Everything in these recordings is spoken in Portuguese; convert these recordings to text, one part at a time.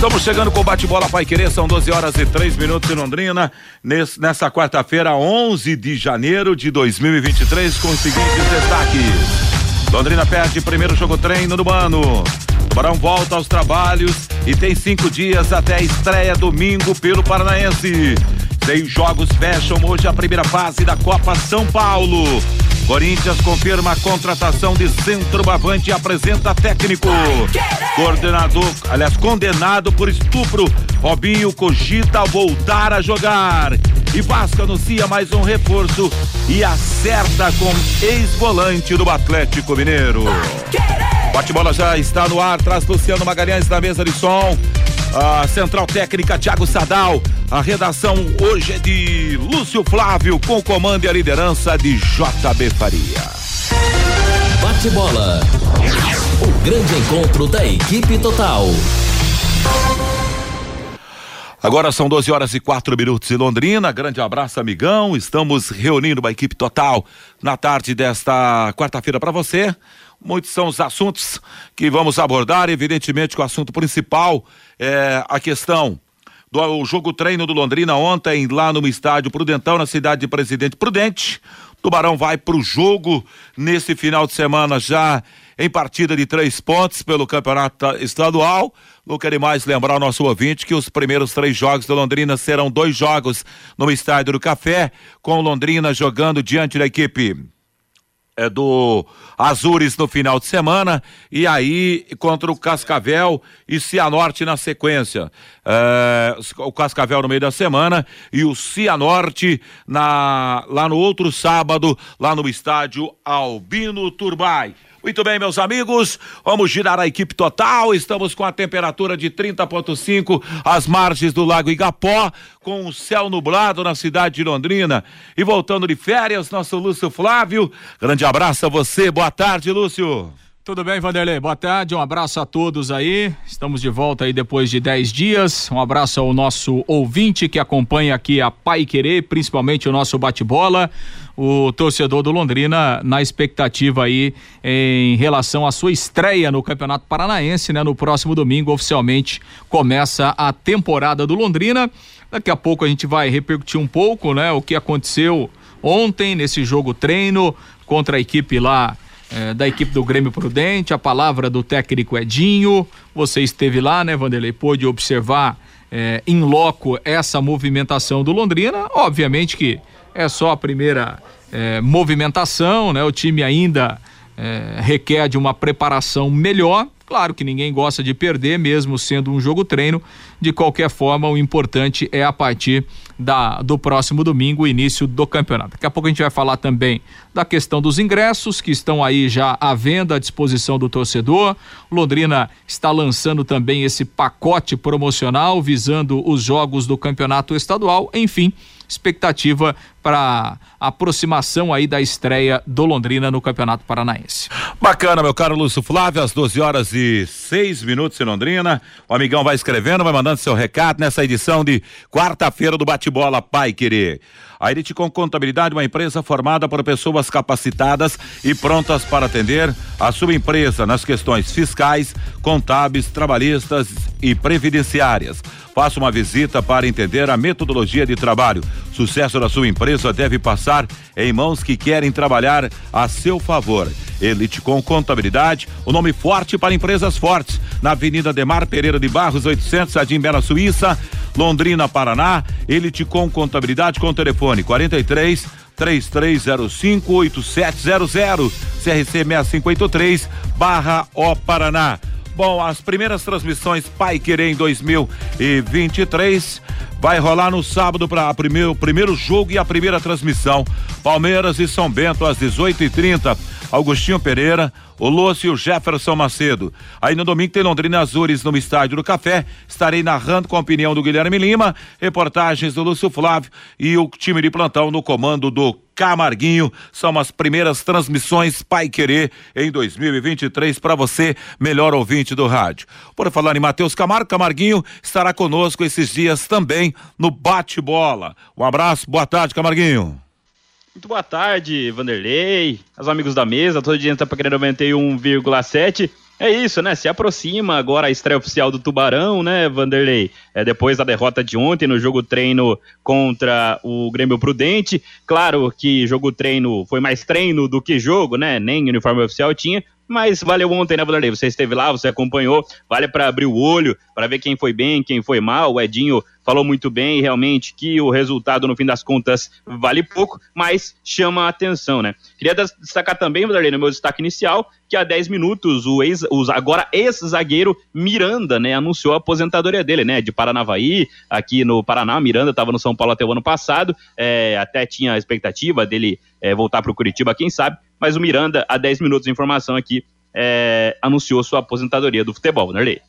Estamos chegando com o bate-bola Pai Querer, são 12 horas e 3 minutos em Londrina, nessa quarta-feira, 11 de janeiro de 2023, com os seguintes destaques. Londrina perde primeiro jogo treino do ano. Tubarão volta aos trabalhos e tem cinco dias até a estreia domingo pelo Paranaense. Seis jogos fecham hoje a primeira fase da Copa São Paulo. Corinthians confirma a contratação de centroavante e apresenta técnico. Coordenador, aliás, condenado por estupro. Robinho cogita voltar a jogar. E Vasco anuncia mais um reforço e acerta com ex-volante do Atlético Mineiro. Bate-bola já está no ar, traz Luciano Magalhães na mesa de som. A central técnica Thiago Sadal. A redação hoje é de Lúcio Flávio, com comando e a liderança de JB Faria. Bate-bola. O grande encontro da equipe total. Agora são 12 horas e 4 minutos em Londrina. Grande abraço, amigão. Estamos reunindo uma equipe total na tarde desta quarta-feira para você. Muitos são os assuntos que vamos abordar. Evidentemente, que o assunto principal é a questão do jogo treino do Londrina ontem, lá no estádio Prudentão, na cidade de Presidente Prudente. Tubarão vai para o jogo nesse final de semana já em partida de três pontos pelo campeonato estadual. Não quero mais lembrar ao nosso ouvinte que os primeiros três jogos do Londrina serão dois jogos no estádio do Café, com Londrina jogando diante da equipe é, do Azures no final de semana e aí contra o Cascavel e Cianorte na sequência. É, o Cascavel no meio da semana e o Cianorte na, lá no outro sábado, lá no estádio Albino Turbai. Muito bem, meus amigos, vamos girar a equipe total. Estamos com a temperatura de 30,5 às margens do Lago Igapó, com o céu nublado na cidade de Londrina. E voltando de férias, nosso Lúcio Flávio. Grande abraço a você. Boa tarde, Lúcio. Tudo bem, Vanderlei? Boa tarde, um abraço a todos aí. Estamos de volta aí depois de 10 dias. Um abraço ao nosso ouvinte que acompanha aqui a Pai Querer, principalmente o nosso bate-bola. O torcedor do Londrina na expectativa aí em relação à sua estreia no Campeonato Paranaense, né? No próximo domingo, oficialmente, começa a temporada do Londrina. Daqui a pouco a gente vai repercutir um pouco, né? O que aconteceu ontem nesse jogo treino contra a equipe lá é, da equipe do Grêmio Prudente, a palavra do técnico Edinho. Você esteve lá, né, Vanderlei? Pôde observar é, em loco essa movimentação do Londrina. Obviamente que é só a primeira é, movimentação, né? O time ainda é, requer de uma preparação melhor. Claro que ninguém gosta de perder, mesmo sendo um jogo treino. De qualquer forma, o importante é a partir da, do próximo domingo, o início do campeonato. Daqui a pouco a gente vai falar também da questão dos ingressos que estão aí já à venda à disposição do torcedor. Londrina está lançando também esse pacote promocional visando os jogos do campeonato estadual. Enfim, expectativa para aproximação aí da estreia do Londrina no Campeonato Paranaense. Bacana, meu caro Lúcio Flávio, às 12 horas e 6 minutos em Londrina. O amigão vai escrevendo, vai mandando seu recado nessa edição de quarta-feira do Bate-Bola Pai Querer. A Elite com Contabilidade, uma empresa formada por pessoas capacitadas e prontas para atender a sua empresa nas questões fiscais, contábeis, trabalhistas e previdenciárias. Faça uma visita para entender a metodologia de trabalho. Sucesso da sua empresa deve passar em mãos que querem trabalhar a seu favor. Elite com Contabilidade, o nome forte para empresas fortes. Na Avenida Demar Pereira de Barros, 800, Jardim Bela Suíça, Londrina, Paraná. Elite com Contabilidade com telefone 43 3305 8700 CRC 6583 barra O Paraná. Bom, as primeiras transmissões Pai Querer em 2023 vai rolar no sábado para o primeiro, primeiro jogo e a primeira transmissão. Palmeiras e São Bento às 18h30. Augustinho Pereira, o Lúcio Jefferson Macedo. Aí no domingo tem Londrina Azures no Estádio do Café. Estarei narrando com a opinião do Guilherme Lima, reportagens do Lúcio Flávio e o time de plantão no comando do Camarguinho. São as primeiras transmissões Pai Querer em 2023 para você, melhor ouvinte do rádio. Por falar em Matheus Camargo, Camarguinho estará conosco esses dias também no Bate-Bola. Um abraço, boa tarde, Camarguinho. Muito boa tarde, Vanderlei, os amigos da mesa, todo dia está para querer 91,7. É isso, né? Se aproxima agora a estreia oficial do Tubarão, né, Vanderlei? É depois da derrota de ontem no jogo treino contra o Grêmio Prudente. Claro que jogo treino foi mais treino do que jogo, né? Nem uniforme oficial tinha, mas valeu ontem, né, Vanderlei? Você esteve lá, você acompanhou, vale para abrir o olho, para ver quem foi bem, quem foi mal. O Edinho falou muito bem, realmente, que o resultado, no fim das contas, vale pouco, mas chama a atenção, né? Queria destacar também, Vanderlei, no meu destaque inicial, que há 10 minutos o, ex, o agora ex-zagueiro Miranda, né, anunciou a aposentadoria dele, né, de Paranavaí, aqui no Paraná. Miranda estava no São Paulo até o ano passado, é, até tinha a expectativa dele é, voltar para o Curitiba, quem sabe, mas o Miranda, há 10 minutos de informação aqui, é, anunciou sua aposentadoria do futebol, Vanderlei.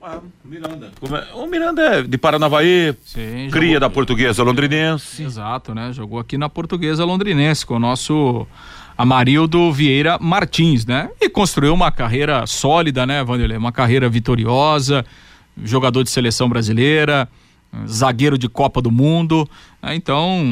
Ah, Miranda. É? O Miranda é de Paranavaí, Sim, cria jogou... da portuguesa londrinense. Exato, né? Jogou aqui na portuguesa londrinense com o nosso Amarildo Vieira Martins, né? E construiu uma carreira sólida, né, Vanderlei? Uma carreira vitoriosa, jogador de seleção brasileira, zagueiro de Copa do Mundo. Né? Então,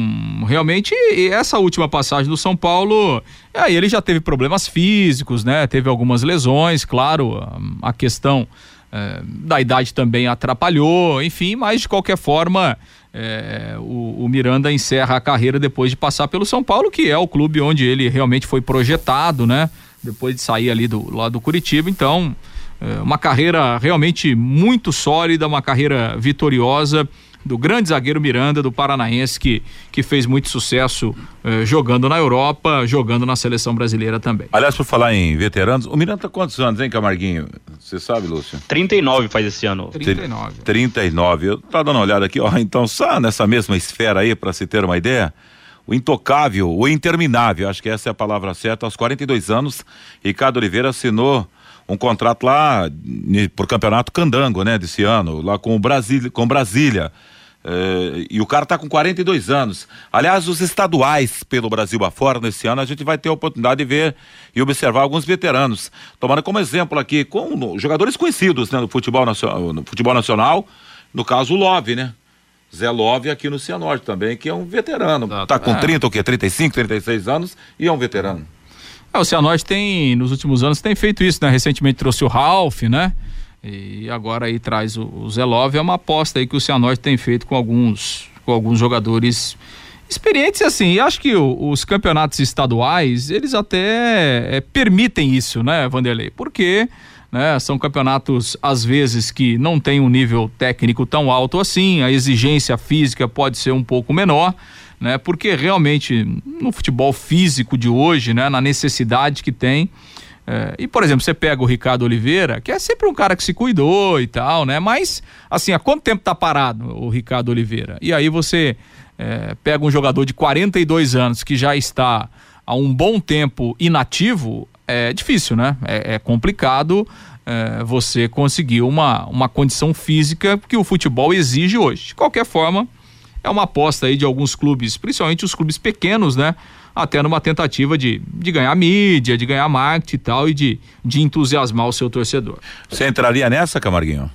realmente, essa última passagem do São Paulo, aí ele já teve problemas físicos, né? Teve algumas lesões, claro, a questão é, da idade também atrapalhou, enfim, mas de qualquer forma. É, o, o, Miranda encerra a carreira depois de passar pelo São Paulo, que é o clube onde ele realmente foi projetado, né? Depois de sair ali do lado do Curitiba. Então, é, uma carreira realmente muito sólida, uma carreira vitoriosa do grande zagueiro Miranda, do Paranaense, que, que fez muito sucesso eh, jogando na Europa, jogando na seleção brasileira também. Aliás, por falar em veteranos, o Miranda tá quantos anos, hein, Camarguinho? Você sabe, Lúcio? 39 faz esse ano. 39. 39. Eu dando uma olhada aqui, ó, então só nessa mesma esfera aí, para se ter uma ideia, o intocável, o interminável, acho que essa é a palavra certa, aos 42 anos, Ricardo Oliveira assinou um contrato lá por campeonato candango, né, desse ano, lá com o Brasília, com Brasília. É, e o cara está com 42 anos. Aliás, os estaduais pelo Brasil afora nesse ano, a gente vai ter a oportunidade de ver e observar alguns veteranos. Tomando como exemplo aqui, com jogadores conhecidos né, no, futebol nacional, no futebol nacional, no caso o Love, né? Zé Love aqui no Cianorte também, que é um veterano. Está com é. 30, o quê? 35, 36 anos e é um veterano. É, o Cianorte tem, nos últimos anos, tem feito isso, né? Recentemente trouxe o Ralph, né? E agora aí traz o, o Zelov, é uma aposta aí que o Cianorte tem feito com alguns, com alguns jogadores experientes assim. Acho que o, os campeonatos estaduais, eles até é, permitem isso, né, Vanderlei? Porque né, são campeonatos, às vezes, que não tem um nível técnico tão alto assim, a exigência física pode ser um pouco menor. Né, porque realmente no futebol físico de hoje, né, na necessidade que tem, é, e, por exemplo, você pega o Ricardo Oliveira, que é sempre um cara que se cuidou e tal, né? Mas, assim, há quanto tempo tá parado o Ricardo Oliveira? E aí você é, pega um jogador de 42 anos que já está há um bom tempo inativo, é difícil, né? É, é complicado é, você conseguir uma, uma condição física que o futebol exige hoje. De qualquer forma, é uma aposta aí de alguns clubes, principalmente os clubes pequenos, né? até numa tentativa de, de ganhar mídia, de ganhar marketing e tal, e de, de entusiasmar o seu torcedor. Você entraria nessa, Camarguinho?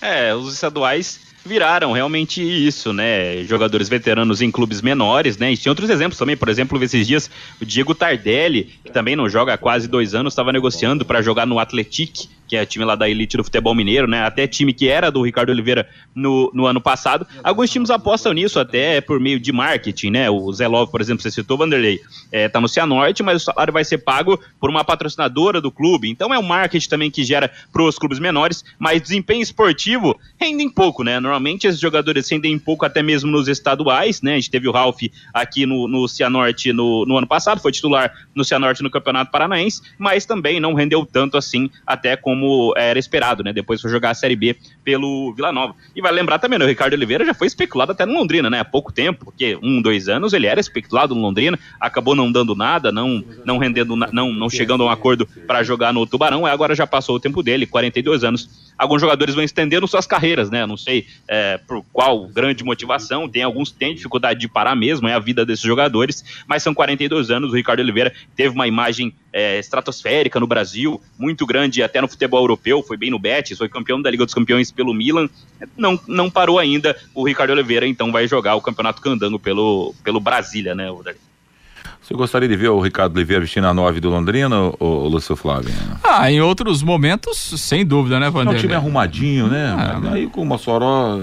É, os estaduais viraram realmente isso, né? Jogadores veteranos em clubes menores, né? E tinha outros exemplos também, por exemplo, esses dias o Diego Tardelli, que também não joga há quase dois anos, estava negociando para jogar no Atletic que é time lá da elite do futebol mineiro, né? Até time que era do Ricardo Oliveira no, no ano passado. Alguns times apostam nisso até por meio de marketing, né? O Zé Love, por exemplo, você citou, Vanderlei, é, tá no Cianorte, mas o salário vai ser pago por uma patrocinadora do clube. Então é um marketing também que gera pros clubes menores, mas desempenho esportivo rendem pouco, né? Normalmente esses jogadores rendem pouco até mesmo nos estaduais, né? A gente teve o Ralph aqui no, no Cianorte no, no ano passado, foi titular no Cianorte no Campeonato Paranaense, mas também não rendeu tanto assim até como como era esperado, né? Depois foi jogar a Série B pelo Vila Nova. E vai lembrar também, né? O Ricardo Oliveira já foi especulado até no Londrina, né? Há pouco tempo, porque um, dois anos ele era especulado no Londrina, acabou não dando nada, não, não rendendo, não, não chegando a um acordo para jogar no Tubarão, agora já passou o tempo dele, 42 anos. Alguns jogadores vão estendendo suas carreiras, né? Não sei é, por qual grande motivação, tem alguns que têm dificuldade de parar mesmo, é a vida desses jogadores, mas são 42 anos. O Ricardo Oliveira teve uma imagem é, estratosférica no Brasil, muito grande até no futebol europeu, foi bem no Betis, foi campeão da Liga dos Campeões pelo Milan, não, não parou ainda o Ricardo Oliveira, então vai jogar o Campeonato Candango pelo, pelo Brasília, né, Rodrigo? Você gostaria de ver o Ricardo Oliveira vestindo a 9 do Londrina, ou, Lúcio Flávio? Ah, em outros momentos, sem dúvida, né, Vanderlei? É um time arrumadinho, né? É, aí com o Mossoró...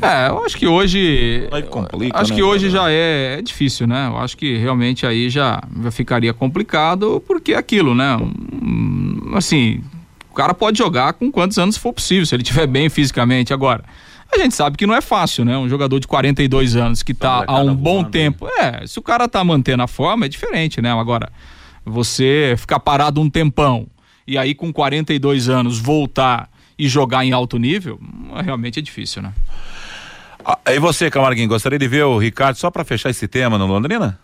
É, eu acho que hoje... Aí complica, Acho né, que hoje já é, é, difícil, né? Eu acho que realmente aí já, já ficaria complicado, porque é aquilo, né? Assim, o cara pode jogar com quantos anos for possível, se ele estiver bem fisicamente. Agora, a gente sabe que não é fácil, né? Um jogador de 42 anos que está há um bom tempo. É, se o cara tá mantendo a forma, é diferente, né? Agora, você ficar parado um tempão e aí com 42 anos voltar e jogar em alto nível, realmente é difícil, né? Ah, e você, Camarguinho, gostaria de ver o Ricardo só para fechar esse tema no Londrina?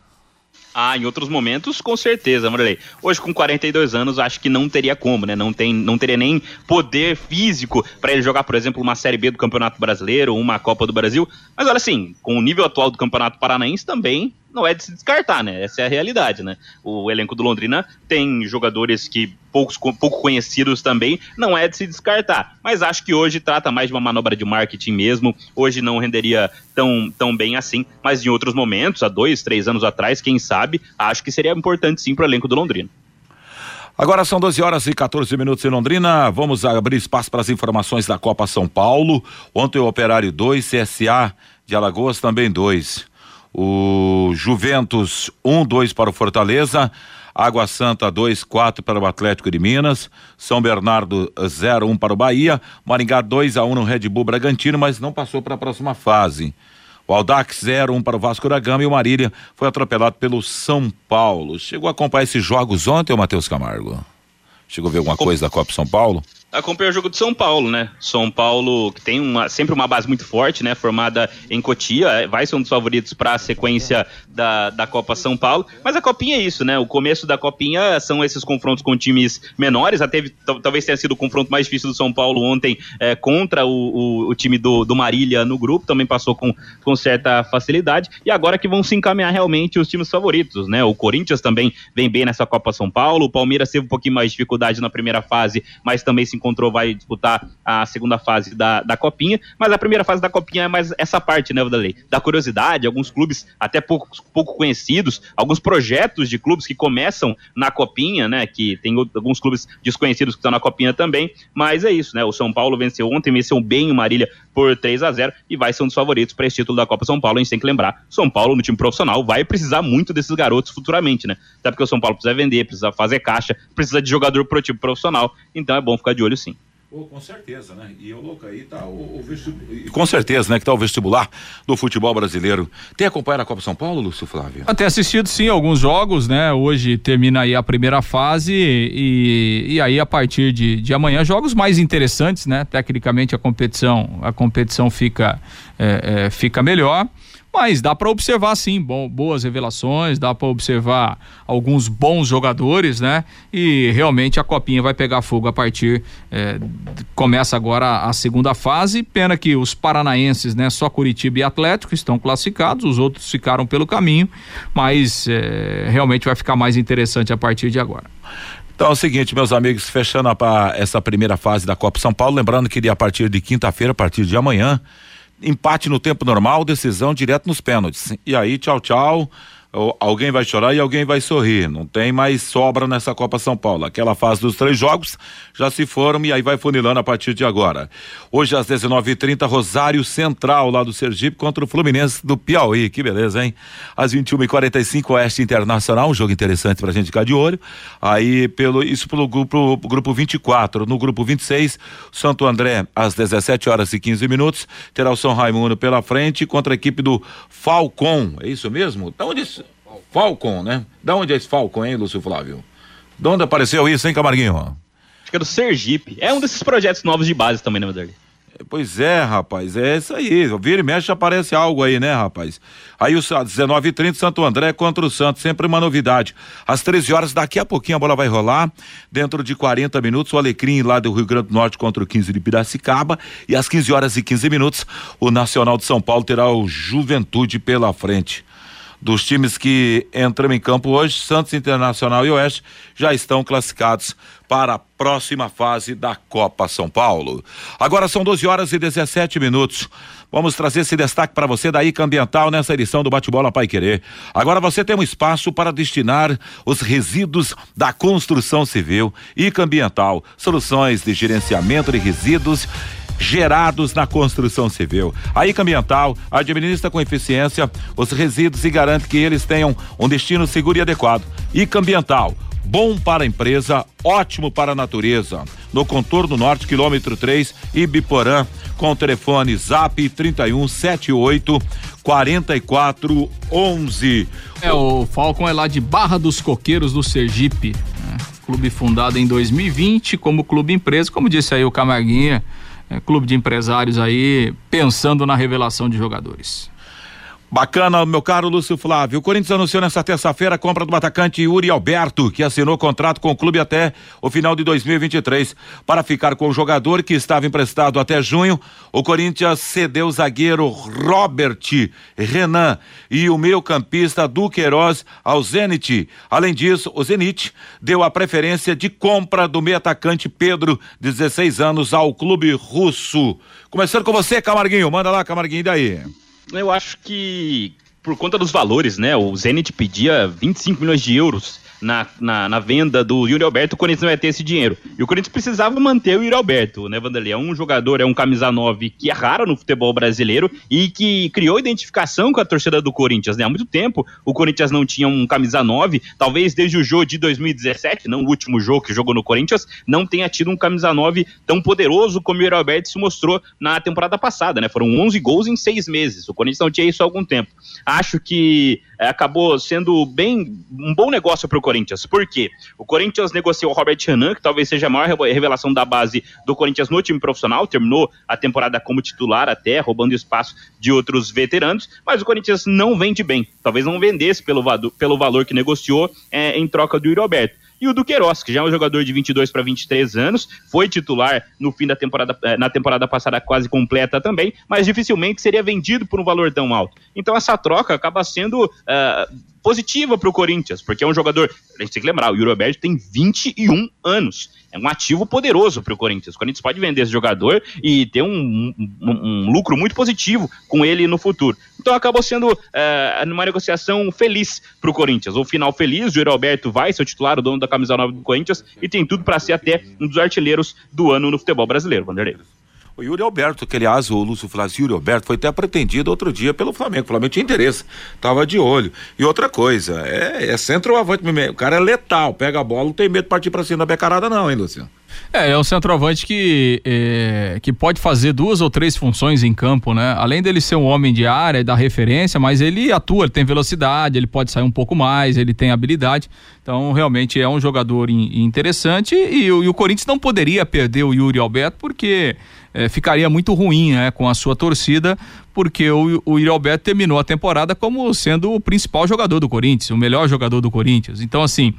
Ah, em outros momentos, com certeza, Marley. Hoje, com 42 anos, acho que não teria como, né? Não, tem, não teria nem poder físico para ele jogar, por exemplo, uma Série B do Campeonato Brasileiro ou uma Copa do Brasil. Mas olha assim, com o nível atual do Campeonato Paranaense também não é de se descartar, né? Essa é a realidade, né? O elenco do Londrina tem jogadores que poucos, pouco conhecidos também, não é de se descartar. Mas acho que hoje trata mais de uma manobra de marketing mesmo. Hoje não renderia tão, tão bem assim, mas em outros momentos, há dois, três anos atrás, quem sabe, acho que seria importante sim para o elenco do Londrina. Agora são 12 horas e 14 minutos em Londrina. Vamos abrir espaço para as informações da Copa São Paulo. Ontem o Operário 2, CSA de Alagoas também 2. O Juventus 1, um, 2 para o Fortaleza. Água Santa 2, 4 para o Atlético de Minas. São Bernardo 0, 1 um para o Bahia. Maringá 2 a 1 um no Red Bull Bragantino, mas não passou para a próxima fase. O Aldax 0, 1 para o Vasco da Gama e o Marília foi atropelado pelo São Paulo. Chegou a acompanhar esses jogos ontem, o Matheus Camargo? Chegou a ver alguma coisa da Copa São Paulo? Acompanhei o jogo de São Paulo, né? São Paulo que tem uma, sempre uma base muito forte, né? Formada em Cotia, é, vai ser um dos favoritos para a sequência da, da Copa São Paulo. Mas a Copinha é isso, né? O começo da Copinha são esses confrontos com times menores. Até talvez tenha sido o confronto mais difícil do São Paulo ontem é, contra o, o, o, time do, do Marília no grupo. Também passou com, com certa facilidade. E agora que vão se encaminhar realmente os times favoritos, né? O Corinthians também vem bem nessa Copa São Paulo. O Palmeiras teve um pouquinho mais de dificuldade na primeira fase, mas também se encontrou, vai disputar a segunda fase da, da Copinha, mas a primeira fase da Copinha é mais essa parte, né, Vadalei? Da curiosidade, alguns clubes até pouco, pouco conhecidos, alguns projetos de clubes que começam na Copinha, né, que tem alguns clubes desconhecidos que estão na Copinha também, mas é isso, né, o São Paulo venceu ontem, venceu bem o Marília por 3 a 0 e vai ser um dos favoritos para esse título da Copa São Paulo, a gente tem que lembrar, São Paulo no time profissional vai precisar muito desses garotos futuramente, né, até porque o São Paulo precisa vender, precisa fazer caixa, precisa de jogador pro time profissional, então é bom ficar de olho sim. Oh, com certeza, né? E o louco aí tá o, o vestibular. Com certeza, né? Que tá o vestibular do futebol brasileiro. Tem acompanhado a Copa São Paulo, Lúcio Flávio? Tem assistido sim alguns jogos, né? Hoje termina aí a primeira fase e, e aí a partir de, de amanhã jogos mais interessantes, né? Tecnicamente a competição a competição fica é, é, fica melhor. Mas dá para observar sim, bom, boas revelações, dá para observar alguns bons jogadores, né? E realmente a copinha vai pegar fogo a partir é, começa agora a segunda fase. Pena que os paranaenses, né? Só Curitiba e Atlético estão classificados, os outros ficaram pelo caminho, mas é, realmente vai ficar mais interessante a partir de agora. Então é o seguinte, meus amigos, fechando a, essa primeira fase da Copa São Paulo, lembrando que a partir de quinta-feira, a partir de amanhã, empate no tempo normal, decisão direto nos pênaltis. E aí, tchau, tchau alguém vai chorar e alguém vai sorrir. Não tem mais sobra nessa Copa São Paulo. Aquela fase dos três jogos já se foram e aí vai funilando a partir de agora. Hoje às 19h30, Rosário Central, lá do Sergipe, contra o Fluminense do Piauí. Que beleza, hein? Às 21h45, Oeste Internacional, um jogo interessante pra gente ficar de olho. Aí, pelo, isso pelo grupo, grupo 24. No grupo 26, Santo André, às 17 horas e 15 minutos, terá o São Raimundo pela frente contra a equipe do Falcon. É isso mesmo? Da onde Falcon, né? Da onde é esse Falcon, hein, Lúcio Flávio? De onde apareceu isso, hein, Camarguinho? Acho que é do Sergipe. É um desses projetos novos de base também, né, Vanderlei? Pois é, rapaz, é isso aí. Vira e mexe aparece algo aí, né, rapaz? Aí o 19h30, Santo André contra o Santos, sempre uma novidade. Às 13 horas, daqui a pouquinho a bola vai rolar. Dentro de 40 minutos, o Alecrim lá do Rio Grande do Norte contra o 15 de Piracicaba. E às 15 horas e 15 minutos, o Nacional de São Paulo terá o Juventude pela frente dos times que entram em campo hoje, Santos Internacional e Oeste já estão classificados para a próxima fase da Copa São Paulo. Agora são 12 horas e 17 minutos. Vamos trazer esse destaque para você da ICA Ambiental nessa edição do Bate-Bola Pai Querer. Agora você tem um espaço para destinar os resíduos da construção civil. ICA Ambiental, soluções de gerenciamento de resíduos gerados na construção civil. A ICA Ambiental administra com eficiência os resíduos e garante que eles tenham um destino seguro e adequado. ICA Ambiental, bom para a empresa, ótimo para a natureza. No contorno norte, quilômetro 3, Ibiporã, com o telefone Zap 3178 4411. É, o Falcon é lá de Barra dos Coqueiros do Sergipe. Né? Clube fundado em 2020 como clube empresa, como disse aí o Camarguinha é, clube de empresários aí pensando na revelação de jogadores. Bacana, meu caro Lúcio Flávio. O Corinthians anunciou nesta terça-feira a compra do atacante Yuri Alberto, que assinou contrato com o clube até o final de 2023. Para ficar com o jogador que estava emprestado até junho, o Corinthians cedeu o zagueiro Robert Renan e o meio-campista Duqueiroz ao Zenit. Além disso, o Zenit deu a preferência de compra do meio-atacante Pedro, 16 anos, ao clube russo. Começando com você, Camarguinho. Manda lá, Camarguinho, daí eu acho que por conta dos valores, né? O Zenit pedia 25 milhões de euros na, na, na, venda do Yuri Alberto, o Corinthians não ia ter esse dinheiro. E o Corinthians precisava manter o Yuri Alberto, né, Vanderlei? É um jogador, é um camisa 9 que é raro no futebol brasileiro e que criou identificação com a torcida do Corinthians, né? Há muito tempo o Corinthians não tinha um camisa 9, talvez desde o jogo de 2017, não o último jogo que jogou no Corinthians, não tenha tido um camisa 9 tão poderoso como o Yuri Alberto se mostrou na temporada passada, né? Foram 11 gols em seis meses. O Corinthians não tinha isso há algum tempo. Acho que acabou sendo bem um bom negócio para o Corinthians. Por quê? O Corinthians negociou o Robert Renan, que talvez seja a maior revelação da base do Corinthians no time profissional, terminou a temporada como titular até, roubando espaço de outros veteranos, mas o Corinthians não vende bem. Talvez não vendesse pelo, pelo valor que negociou é, em troca do Yuri Alberto e o Duqueiroz, que já é um jogador de 22 para 23 anos, foi titular no fim da temporada, eh, na temporada passada quase completa também, mas dificilmente seria vendido por um valor tão alto. Então essa troca acaba sendo uh, positiva para o Corinthians, porque é um jogador, a gente tem que lembrar, o Yuri Alberto tem 21 anos é um ativo poderoso para o Corinthians. O Corinthians pode vender esse jogador e ter um, um, um lucro muito positivo com ele no futuro. Então acabou sendo é, uma negociação feliz para o Corinthians. O final feliz, o Yuri Alberto vai ser o titular, o dono da camisa nova do Corinthians, e tem tudo para ser até um dos artilheiros do ano no futebol brasileiro, Vanderlei. O Yuri Alberto, que aliás o Lúcio Flávio Yuri Alberto foi até pretendido outro dia pelo Flamengo. O Flamengo tinha interesse, tava de olho. E outra coisa, é, é centroavante, o cara é letal, pega a bola, não tem medo de partir pra cima da becarada não, hein, Luciano? É, é um centroavante que, é, que pode fazer duas ou três funções em campo, né? Além dele ser um homem de área e da referência, mas ele atua, ele tem velocidade, ele pode sair um pouco mais, ele tem habilidade. Então, realmente é um jogador in, interessante e, e, o Corinthians não poderia perder o Yuri Alberto porque é, ficaria muito ruim né, com a sua torcida, porque o, o Alberto terminou a temporada como sendo o principal jogador do Corinthians, o melhor jogador do Corinthians. Então, assim,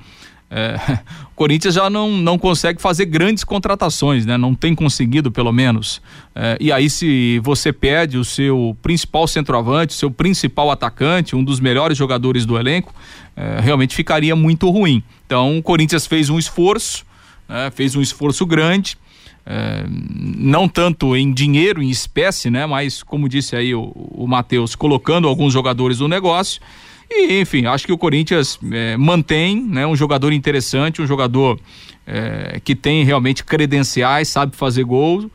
é, o Corinthians já não, não consegue fazer grandes contratações, né? Não tem conseguido, pelo menos. É, e aí, se você perde o seu principal centroavante, seu principal atacante, um dos melhores jogadores do elenco, é, realmente ficaria muito ruim. Então, o Corinthians fez um esforço, né? fez um esforço grande é, não tanto em dinheiro, em espécie, né? Mas, como disse aí o, o Matheus, colocando alguns jogadores no negócio. E, enfim, acho que o Corinthians é, mantém né, um jogador interessante, um jogador é, que tem realmente credenciais, sabe fazer gols,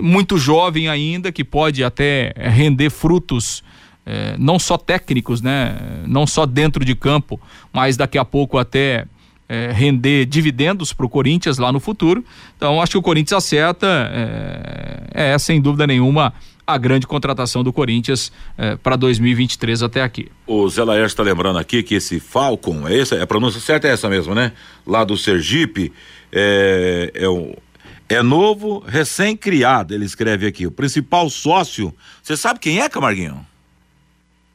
muito jovem ainda, que pode até render frutos. É, não só técnicos, né? Não só dentro de campo, mas daqui a pouco até é, render dividendos para o Corinthians lá no futuro. Então acho que o Corinthians acerta, é, é sem dúvida nenhuma a grande contratação do Corinthians é, para 2023 até aqui. O Zé Laércio está lembrando aqui que esse Falcon, é essa, a pronúncia certa é essa mesmo, né? Lá do Sergipe, é, é, o, É novo, recém-criado, ele escreve aqui. O principal sócio. Você sabe quem é, Camarguinho?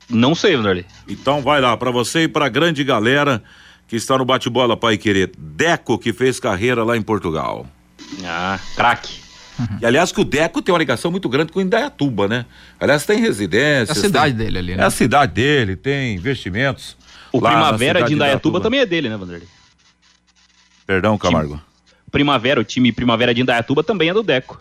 Não sei, Vanderlei. Então vai lá, para você e para a grande galera que está no bate-bola Pai Querer. Deco, que fez carreira lá em Portugal. Ah, craque. Uhum. E aliás, que o Deco tem uma ligação muito grande com o Indaiatuba, né? Aliás, tem residência. É a cidade tem... dele ali, né? É a cidade dele, tem investimentos. O Primavera de Indaiatuba também é dele, né, Vanderlei? Perdão, Camargo. Primavera, o time Primavera de Indaiatuba também é do Deco.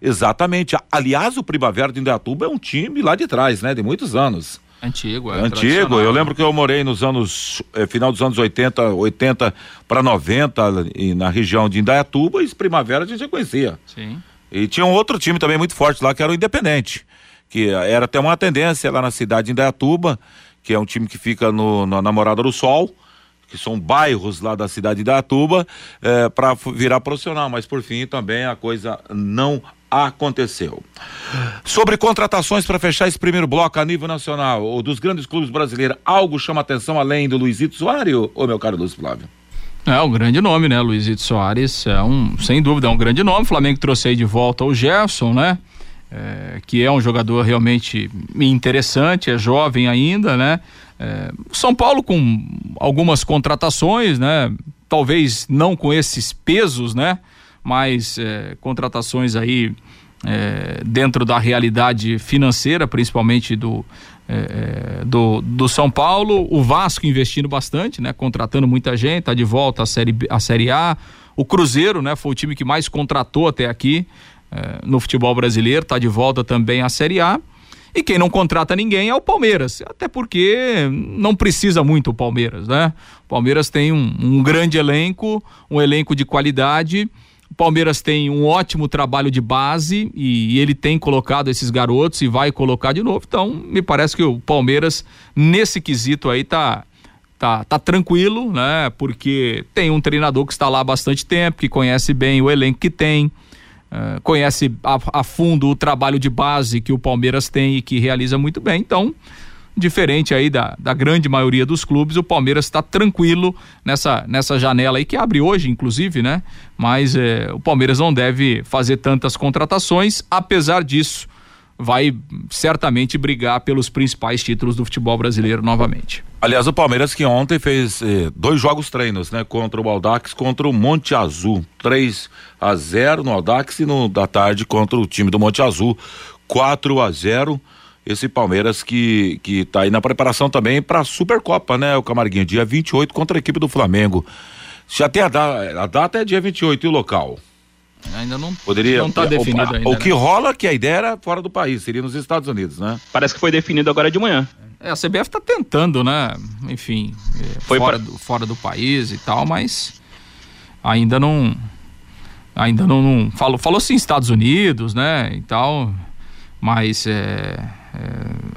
Exatamente. Aliás, o Primavera de Indaiatuba é um time lá de trás, né? De muitos anos. Antigo, é. Antigo, eu lembro que eu morei nos anos, eh, final dos anos 80, 80 para 90, e, na região de Indaiatuba, e Primavera a gente já conhecia. Sim. E tinha um outro time também muito forte lá, que era o Independente, que era até uma tendência lá na cidade de Indaiatuba, que é um time que fica no, na Namorada do Sol, que são bairros lá da cidade de Indaiatuba, eh, para virar profissional, mas por fim também a coisa não aconteceu. Sobre contratações para fechar esse primeiro bloco a nível nacional, ou dos grandes clubes brasileiros, algo chama atenção além do Luizito Soares, ou meu caro Luiz Flávio? É um grande nome, né? Luizito Soares é um, sem dúvida, é um grande nome. O Flamengo trouxe aí de volta o Gerson, né? É, que é um jogador realmente interessante, é jovem ainda, né? É, São Paulo com algumas contratações, né? Talvez não com esses pesos, né? Mais é, contratações aí é, dentro da realidade financeira, principalmente do, é, é, do, do São Paulo, o Vasco investindo bastante, né? Contratando muita gente, tá de volta à série, série A. O Cruzeiro, né? Foi o time que mais contratou até aqui é, no futebol brasileiro, tá de volta também à série A. E quem não contrata ninguém é o Palmeiras, até porque não precisa muito o Palmeiras, né? O Palmeiras tem um, um grande elenco, um elenco de qualidade Palmeiras tem um ótimo trabalho de base e ele tem colocado esses garotos e vai colocar de novo. Então, me parece que o Palmeiras, nesse quesito aí, tá, tá, tá tranquilo, né? Porque tem um treinador que está lá há bastante tempo, que conhece bem o elenco que tem, uh, conhece a, a fundo o trabalho de base que o Palmeiras tem e que realiza muito bem. Então, diferente aí da, da grande maioria dos clubes, o Palmeiras está tranquilo nessa, nessa janela aí que abre hoje, inclusive, né? Mas é, o Palmeiras não deve fazer tantas contratações, apesar disso, vai certamente brigar pelos principais títulos do futebol brasileiro novamente. Aliás, o Palmeiras que ontem fez eh, dois jogos treinos, né? Contra o Aldax, contra o Monte Azul. 3 a 0 no Aldax e no da tarde contra o time do Monte Azul. 4 a 0 esse Palmeiras que que tá aí na preparação também para a Supercopa, né, o Camarguinho, dia 28 contra a equipe do Flamengo. Já tem a data, a data é dia 28 e o local. Ainda não poderia não tá definido o, ainda. O que né? rola que a ideia era fora do país, seria nos Estados Unidos, né? Parece que foi definido agora de manhã. É, a CBF está tentando, né? Enfim, é, foi fora, pra... do, fora do país e tal, mas ainda não ainda não, não falou falou sim Estados Unidos, né? E tal, mas é, é,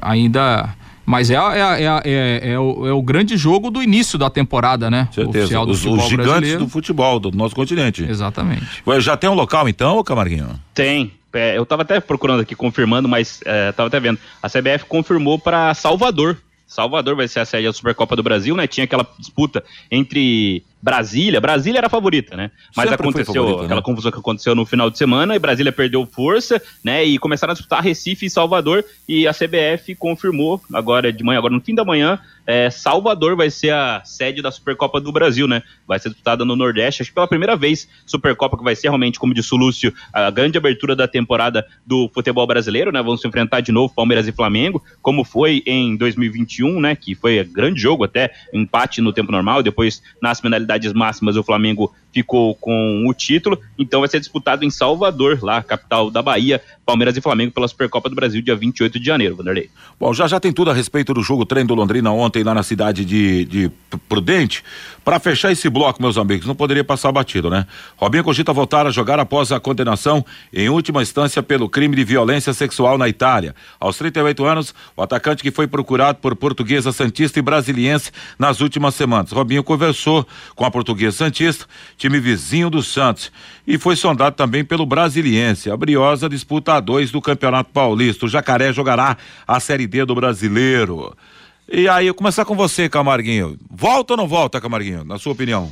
ainda. Mas é, é, é, é, o, é o grande jogo do início da temporada, né? Certeza. Oficial do os, os gigantes brasileiro. do futebol do nosso continente. Exatamente. Já tem um local então, Camarguinho? Tem. É, eu estava até procurando aqui, confirmando, mas estava é, até vendo. A CBF confirmou para Salvador. Salvador vai ser a sede da Supercopa do Brasil, né? Tinha aquela disputa entre Brasília, Brasília era a favorita, né? Mas Sempre aconteceu favorita, aquela né? confusão que aconteceu no final de semana e Brasília perdeu força, né? E começaram a disputar Recife e Salvador e a CBF confirmou agora de manhã, agora no fim da manhã, é, Salvador vai ser a sede da Supercopa do Brasil, né? Vai ser disputada no Nordeste, acho que pela primeira vez Supercopa que vai ser realmente, como disse o Lúcio, a grande abertura da temporada do futebol brasileiro, né? Vão se enfrentar de novo Palmeiras e Flamengo, como foi em 2021, né? Que foi grande jogo até, empate no tempo normal, depois nas penalidades unidades máximas o Flamengo ficou com o título, então vai ser disputado em Salvador, lá, capital da Bahia, Palmeiras e Flamengo pela Supercopa do Brasil, dia 28 de janeiro, Vanderlei. Bom, já já tem tudo a respeito do jogo treino do Londrina ontem lá na cidade de, de Prudente. Para fechar esse bloco, meus amigos, não poderia passar batido, né? Robinho cogita voltar a jogar após a condenação em última instância pelo crime de violência sexual na Itália. Aos 38 anos, o atacante que foi procurado por portuguesa santista e brasiliense nas últimas semanas. Robinho conversou com a portuguesa santista time vizinho do Santos. E foi sondado também pelo Brasiliense. A Briosa disputa a dois do Campeonato Paulista. O Jacaré jogará a Série D do Brasileiro. E aí, eu começar com você, Camarguinho. Volta ou não volta, Camarguinho, na sua opinião?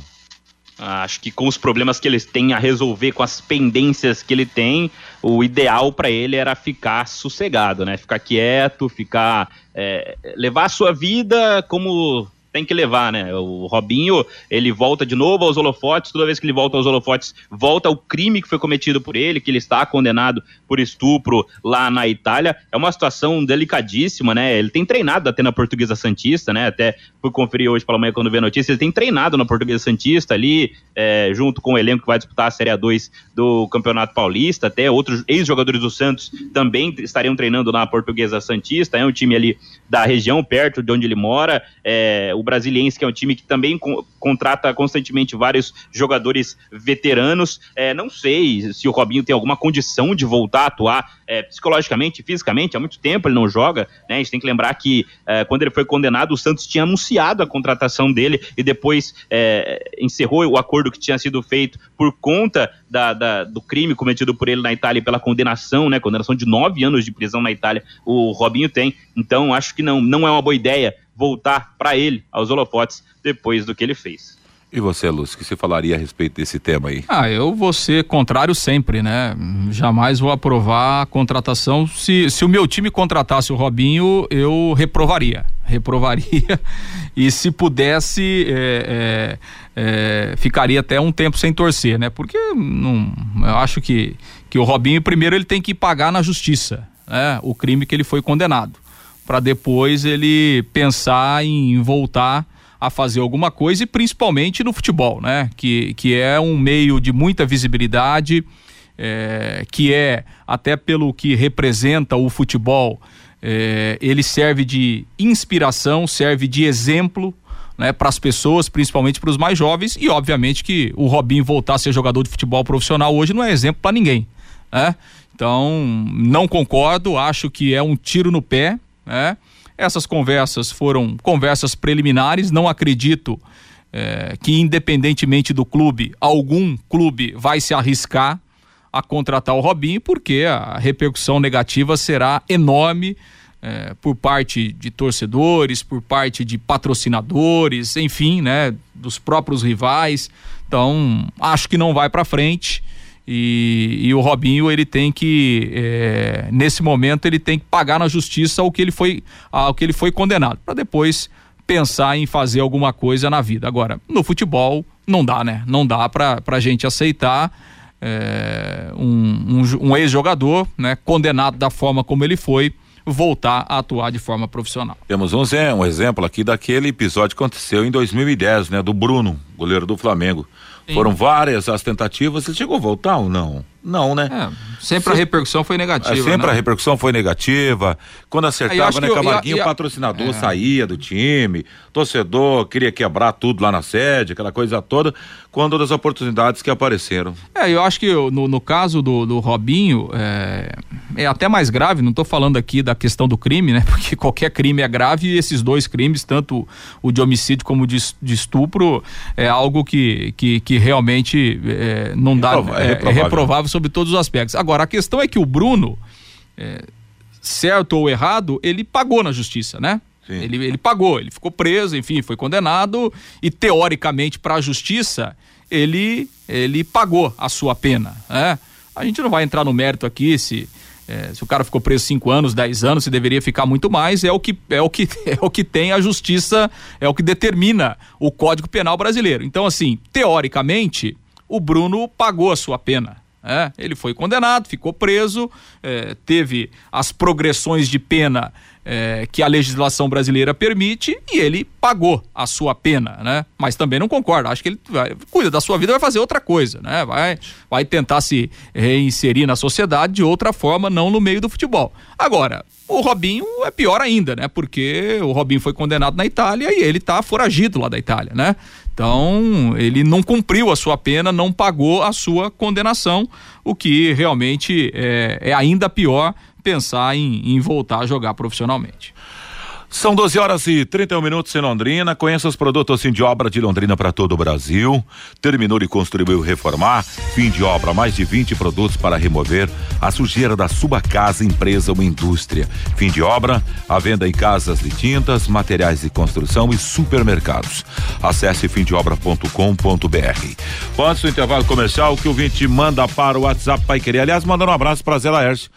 Acho que com os problemas que eles têm a resolver, com as pendências que ele tem, o ideal para ele era ficar sossegado, né? Ficar quieto, ficar. É, levar a sua vida como tem que levar, né? O Robinho, ele volta de novo aos holofotes, toda vez que ele volta aos holofotes, volta o crime que foi cometido por ele, que ele está condenado por estupro lá na Itália. É uma situação delicadíssima, né? Ele tem treinado até na Portuguesa Santista, né? Até fui conferir hoje pela manhã quando vi a notícia, ele tem treinado na Portuguesa Santista ali, é, junto com o elenco que vai disputar a Série A2 do Campeonato Paulista, até outros ex-jogadores do Santos também estariam treinando na Portuguesa Santista, é um time ali da região, perto de onde ele mora, é, o Brasiliense, que é um time que também co contrata constantemente vários jogadores veteranos. É, não sei se o Robinho tem alguma condição de voltar a atuar é, psicologicamente, fisicamente, há muito tempo ele não joga, né? A gente tem que lembrar que é, quando ele foi condenado, o Santos tinha anunciado a contratação dele e depois é, encerrou o acordo que tinha sido feito por conta da, da, do crime cometido por ele na Itália e pela condenação, né? Condenação de nove anos de prisão na Itália, o Robinho tem. Então, acho que não, não é uma boa ideia voltar para ele aos holofotes depois do que ele fez. E você, Lúcio, que você falaria a respeito desse tema aí? Ah, eu vou ser contrário sempre, né? Jamais vou aprovar a contratação. Se, se o meu time contratasse o Robinho, eu reprovaria. Reprovaria. E se pudesse, é, é, é, ficaria até um tempo sem torcer, né? Porque não, eu acho que, que o Robinho, primeiro, ele tem que pagar na justiça né? o crime que ele foi condenado. Para depois ele pensar em voltar a fazer alguma coisa e principalmente no futebol, né? Que, que é um meio de muita visibilidade, é, que é até pelo que representa o futebol, é, ele serve de inspiração, serve de exemplo né, para as pessoas, principalmente para os mais jovens, e obviamente que o Robinho voltar a ser jogador de futebol profissional hoje não é exemplo para ninguém. Né? Então, não concordo, acho que é um tiro no pé. Né? Essas conversas foram conversas preliminares, não acredito é, que, independentemente do clube, algum clube vai se arriscar a contratar o Robinho, porque a repercussão negativa será enorme é, por parte de torcedores, por parte de patrocinadores, enfim, né, dos próprios rivais. Então, acho que não vai para frente. E, e, o Robinho ele tem que é, nesse momento ele tem que pagar na justiça o que ele foi ao que ele foi condenado para depois pensar em fazer alguma coisa na vida agora no futebol não dá né não dá para a gente aceitar é, um, um, um ex-jogador né condenado da forma como ele foi voltar a atuar de forma profissional. Temos um, um exemplo aqui daquele episódio que aconteceu em 2010, né, do Bruno, goleiro do Flamengo. Sim. Foram várias as tentativas. Ele chegou a voltar ou não? Não, né? É, sempre a repercussão foi negativa. É, sempre né? a repercussão foi negativa. Quando acertava, né, eu, Camarguinho, o patrocinador é. saía do time, torcedor queria quebrar tudo lá na sede, aquela coisa toda, quando das oportunidades que apareceram. É, eu acho que no, no caso do, do Robinho, é, é até mais grave, não estou falando aqui da questão do crime, né? Porque qualquer crime é grave e esses dois crimes, tanto o de homicídio como o de, de estupro, é algo que, que, que realmente é, não dá, é, é reprovável. Sobre todos os aspectos. Agora, a questão é que o Bruno, é, certo ou errado, ele pagou na justiça, né? Ele, ele pagou, ele ficou preso, enfim, foi condenado e teoricamente para a justiça ele ele pagou a sua pena, né? A gente não vai entrar no mérito aqui se é, se o cara ficou preso cinco anos, dez anos, se deveria ficar muito mais, é o que é o que é o que tem a justiça, é o que determina o Código Penal brasileiro. Então, assim, teoricamente, o Bruno pagou a sua pena. É, ele foi condenado, ficou preso, é, teve as progressões de pena é, que a legislação brasileira permite e ele pagou a sua pena, né? Mas também não concordo. Acho que ele vai, cuida da sua vida, vai fazer outra coisa, né? Vai, vai tentar se reinserir na sociedade de outra forma, não no meio do futebol. Agora, o Robinho é pior ainda, né? Porque o Robinho foi condenado na Itália e ele tá foragido lá da Itália, né? Então, ele não cumpriu a sua pena, não pagou a sua condenação, o que realmente é, é ainda pior pensar em, em voltar a jogar profissionalmente. São 12 horas e 31 minutos em Londrina. Conheça os produtos fim de obra de Londrina para todo o Brasil. Terminou de construir ou reformar. Fim de obra, mais de 20 produtos para remover a sujeira da sua casa, empresa ou indústria. Fim de obra, a venda em casas de tintas, materiais de construção e supermercados. Acesse fimdeobra.com.br. Antes do intervalo comercial, que o vinte manda para o WhatsApp Pai Querer. Aliás, mandando um abraço para Zé Laércio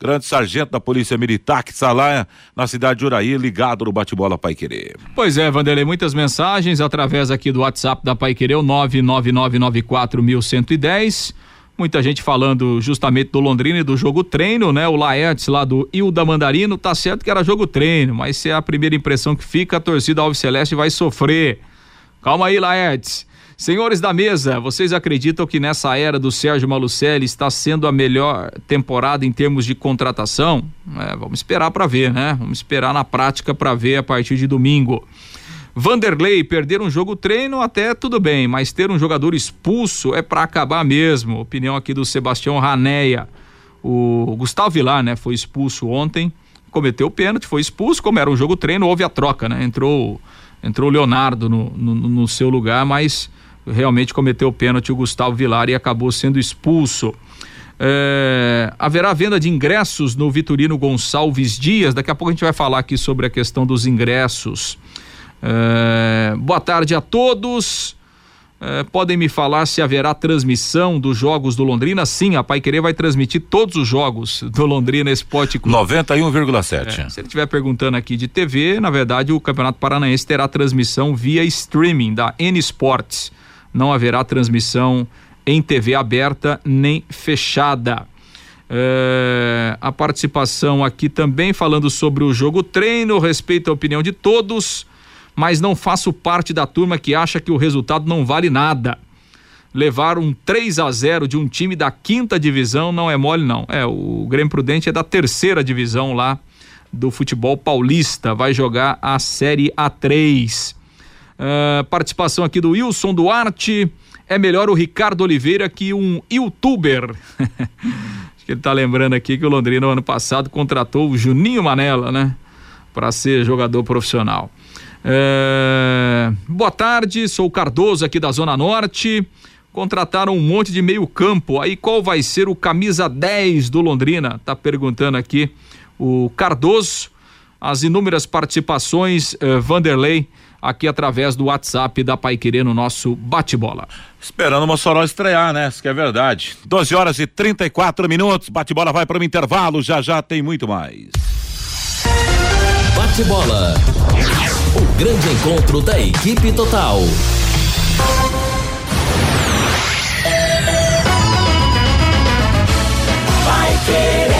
grande sargento da Polícia Militar que está lá na cidade de Uraí, ligado no bate-bola Pai Querer. Pois é, Vanderlei, muitas mensagens através aqui do WhatsApp da Pai Querer, o 99994110. Muita gente falando justamente do Londrina e do jogo treino, né? O Laertes lá do Ilda Mandarino, tá certo que era jogo treino, mas se é a primeira impressão que fica, a torcida Alves Celeste vai sofrer. Calma aí, Laertes. Senhores da mesa, vocês acreditam que nessa era do Sérgio Malucelli está sendo a melhor temporada em termos de contratação? É, vamos esperar para ver, né? Vamos esperar na prática para ver a partir de domingo. Vanderlei, perder um jogo treino até tudo bem, mas ter um jogador expulso é para acabar mesmo. Opinião aqui do Sebastião Raneia. O Gustavo Vilar, né, foi expulso ontem, cometeu o pênalti, foi expulso, como era um jogo treino, houve a troca, né? Entrou entrou o Leonardo no, no, no seu lugar, mas realmente cometeu o pênalti o Gustavo Vilar e acabou sendo expulso. É, haverá venda de ingressos no Vitorino Gonçalves Dias. Daqui a pouco a gente vai falar aqui sobre a questão dos ingressos. É, boa tarde a todos. É, podem me falar se haverá transmissão dos jogos do Londrina? Sim, a Pai Querer vai transmitir todos os jogos do Londrina Esporte Clube. 91,7. É, se ele estiver perguntando aqui de TV, na verdade o Campeonato Paranaense terá transmissão via streaming da N Sports não haverá transmissão em TV aberta nem fechada. É, a participação aqui também falando sobre o jogo treino, respeito a opinião de todos, mas não faço parte da turma que acha que o resultado não vale nada. Levar um 3 a 0 de um time da quinta divisão não é mole, não. É, o Grêmio Prudente é da terceira divisão lá do futebol paulista, vai jogar a Série A3. Uh, participação aqui do Wilson Duarte. É melhor o Ricardo Oliveira que um youtuber. Acho que ele tá lembrando aqui que o Londrina no ano passado contratou o Juninho Manela, né? Para ser jogador profissional. Uh, boa tarde, sou Cardoso aqui da Zona Norte. Contrataram um monte de meio campo. Aí qual vai ser o camisa 10 do Londrina? Tá perguntando aqui o Cardoso. As inúmeras participações, uh, Vanderlei aqui através do WhatsApp da Pai Querer no nosso bate-bola. Esperando o Mossoró estrear, né? Isso que é verdade. 12 horas e 34 minutos. Bate-bola vai para o intervalo. Já já tem muito mais. Bate-bola. O grande encontro da equipe total. Vai querer.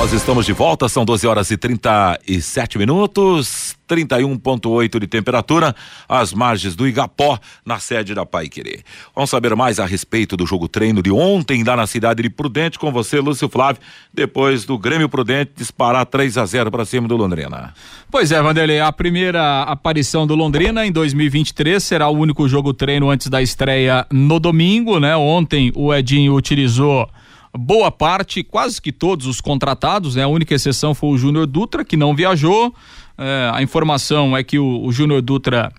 Nós estamos de volta, são 12 horas e 37 minutos, 31,8 de temperatura, às margens do Igapó, na sede da Pai Querer. Vamos saber mais a respeito do jogo treino de ontem, lá na cidade de Prudente, com você, Lúcio Flávio, depois do Grêmio Prudente disparar 3 a 0 para cima do Londrina. Pois é, Vanderlei, a primeira aparição do Londrina em 2023 será o único jogo treino antes da estreia no domingo, né? Ontem o Edinho utilizou boa parte, quase que todos os contratados, né? A única exceção foi o Júnior Dutra, que não viajou. É, a informação é que o, o Júnior Dutra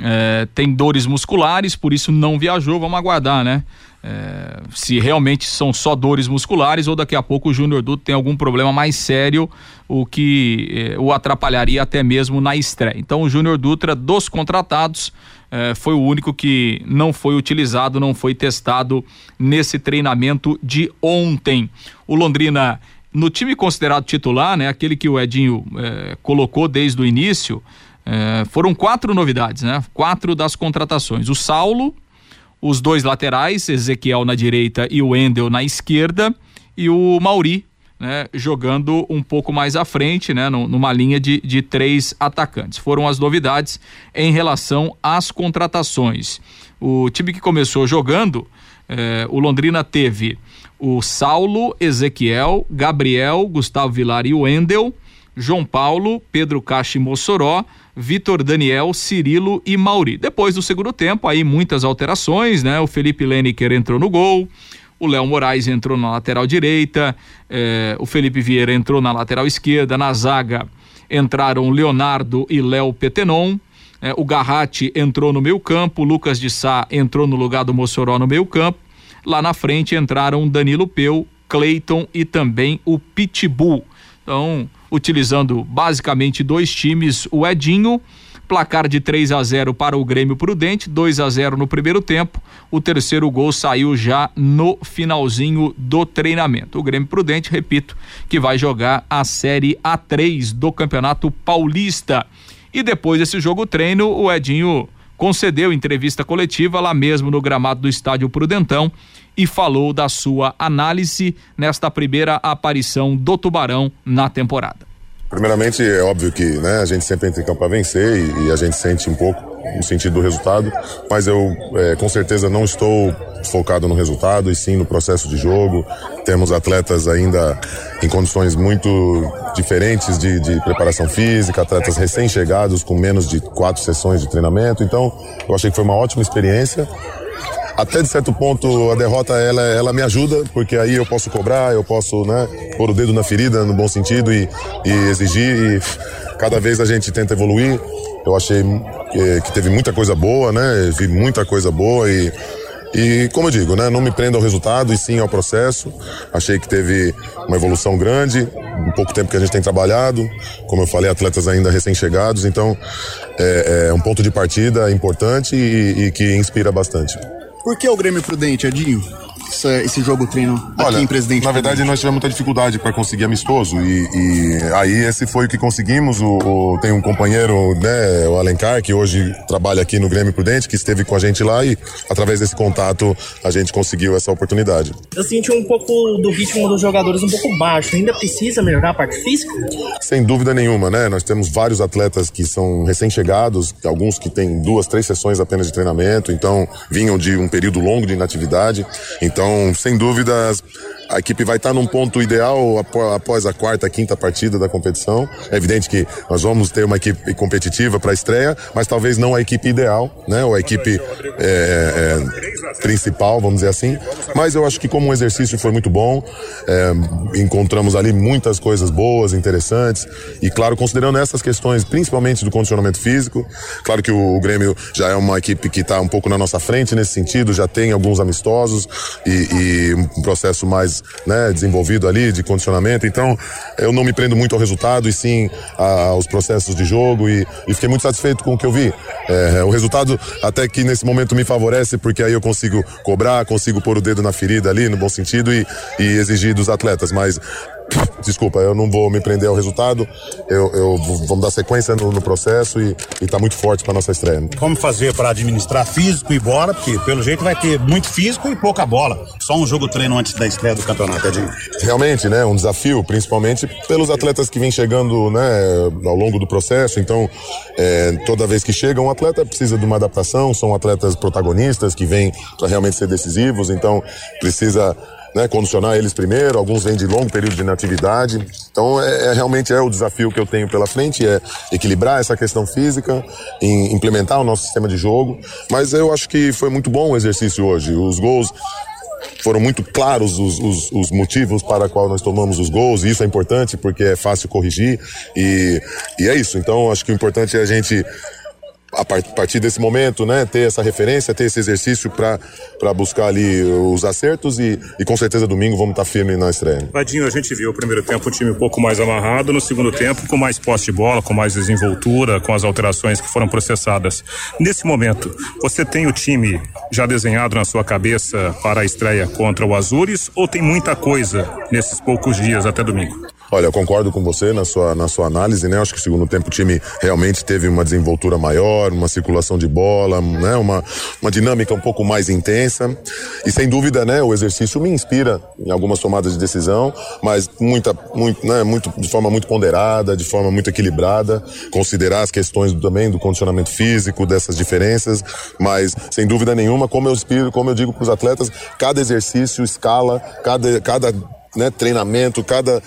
é, tem dores musculares, por isso não viajou. Vamos aguardar, né? É, se realmente são só dores musculares ou daqui a pouco o Júnior Dutra tem algum problema mais sério, o que é, o atrapalharia até mesmo na estreia. Então o Júnior Dutra dos contratados é, foi o único que não foi utilizado, não foi testado nesse treinamento de ontem. O Londrina no time considerado titular, né, aquele que o Edinho é, colocou desde o início, é, foram quatro novidades, né? Quatro das contratações. O Saulo, os dois laterais, Ezequiel na direita e o Endel na esquerda, e o Mauri, né, jogando um pouco mais à frente, né, numa linha de, de três atacantes. Foram as novidades em relação às contratações. O time que começou jogando, eh, o Londrina teve o Saulo, Ezequiel, Gabriel, Gustavo Vilar e o Endel, João Paulo, Pedro Caixa e Mossoró, Vitor Daniel, Cirilo e Mauri. Depois do segundo tempo, aí muitas alterações, né? O Felipe Leniker entrou no gol, o Léo Moraes entrou na lateral direita, eh, o Felipe Vieira entrou na lateral esquerda, na zaga entraram Leonardo e Léo Petenon. Eh, o Garratti entrou no meio campo, o Lucas de Sá entrou no lugar do Mossoró no meio campo. Lá na frente entraram Danilo Peu, Cleiton e também o Pitbull. Então, utilizando basicamente dois times, o Edinho, placar de 3 a 0 para o Grêmio Prudente, 2 a 0 no primeiro tempo. O terceiro gol saiu já no finalzinho do treinamento. O Grêmio Prudente, repito, que vai jogar a Série A3 do Campeonato Paulista. E depois desse jogo treino, o Edinho concedeu entrevista coletiva lá mesmo no gramado do Estádio Prudentão e falou da sua análise nesta primeira aparição do Tubarão na temporada. Primeiramente, é óbvio que né, a gente sempre entra em campo para vencer e, e, a gente sente um pouco no sentido do resultado, mas eu é, com certeza não estou focado no resultado e sim no processo de jogo. Temos atletas ainda em condições muito diferentes de, de preparação física, atletas recém-chegados com menos de quatro sessões de treinamento. Então, eu achei que foi uma ótima experiência até de certo ponto a derrota ela, ela me ajuda, porque aí eu posso cobrar, eu posso né, pôr o dedo na ferida no bom sentido e, e exigir. E cada vez a gente tenta evoluir. Eu achei que, que teve muita coisa boa, né? Vi muita coisa boa e e como eu digo, né, não me prendo ao resultado e sim ao processo. Achei que teve uma evolução grande, um pouco tempo que a gente tem trabalhado, como eu falei, atletas ainda recém-chegados, então é, é, um ponto de partida importante e, e que inspira bastante. Por que o Grêmio Prudente, Edinho? Esse jogo treino aqui Olha, em Presidente? Na verdade, nós tivemos muita dificuldade para conseguir amistoso e, e, aí esse foi o que conseguimos. O, o, tem um companheiro, né, o Alencar, que hoje trabalha aqui no Grêmio Prudente, que esteve com a gente lá e através desse contato a gente conseguiu essa oportunidade. Eu senti um pouco do ritmo dos jogadores um pouco baixo. Ainda precisa melhorar a parte física? Sem dúvida nenhuma, né? Nós temos vários atletas que são recém-chegados, alguns que têm duas, três sessões apenas de treinamento, então vinham de um período longo de inatividade. Então, sem dúvidas, a equipe vai estar num ponto ideal após a quarta, quinta partida da competição. É evidente que nós vamos ter uma equipe competitiva para a estreia, mas talvez não a equipe ideal, né? Ou a equipe é, é, principal, vamos dizer assim. Mas eu acho que como um exercício foi muito bom, é, encontramos ali muitas coisas boas, interessantes e claro, considerando essas questões, principalmente do condicionamento físico, claro que o, o Grêmio já é uma equipe que está um pouco na nossa frente nesse sentido, já tem alguns amistosos e, e um processo mais mais né, desenvolvido ali de condicionamento. Então, eu não me prendo muito ao resultado e sim a, aos processos de jogo e, e, fiquei muito satisfeito com o que eu vi. É, o resultado até que nesse momento me favorece porque aí eu consigo cobrar, consigo pôr o dedo na ferida ali no bom sentido e, e exigir dos atletas. Mas desculpa, eu não vou me prender ao resultado. Eu, eu vamos dar sequência no, no processo e, está muito forte para nossa estreia. Como fazer para administrar físico e bola? Porque pelo jeito vai ter muito físico e pouca bola. Só um jogo treino antes da estreia do campeonato, Edinho. Realmente, né? Um desafio, principalmente pelos atletas que vêm chegando, né? Ao longo do processo. Então, é, toda vez que chega um atleta precisa de uma adaptação. São atletas protagonistas que vêm para realmente ser decisivos. Então, precisa né, condicionar eles primeiro, alguns vêm de longo período de inatividade. Então, é, é, realmente é o desafio que eu tenho pela frente, é equilibrar essa questão física, em, implementar o nosso sistema de jogo. Mas eu acho que foi muito bom o exercício hoje. Os gols foram muito claros os, os, os, motivos para qual nós tomamos os gols, e isso é importante porque é fácil corrigir, e, e é isso. Então, acho que o importante é a gente a partir desse momento, né, ter essa referência, ter esse exercício para buscar ali os acertos e, e com certeza domingo vamos estar tá firme na estreia. Vadinho, a gente viu o primeiro tempo um time um pouco mais amarrado, no segundo tempo com mais posse de bola, com mais desenvoltura, com as alterações que foram processadas. Nesse momento, você tem o time já desenhado na sua cabeça para a estreia contra o Azures ou tem muita coisa nesses poucos dias até domingo? Olha, eu concordo com você na sua, na sua análise, né? Acho que o segundo tempo o time realmente teve uma desenvoltura maior, uma circulação de bola, né? Uma, uma dinâmica um pouco mais intensa. E sem dúvida, né? O exercício me inspira em algumas tomadas de decisão, mas muita, muito, né? Muito, de forma muito ponderada, de forma muito equilibrada, considerar as questões também do condicionamento físico, dessas diferenças, mas sem dúvida nenhuma, como eu inspiro, como eu digo para os atletas, cada exercício escala, cada, cada né, treinamento, cada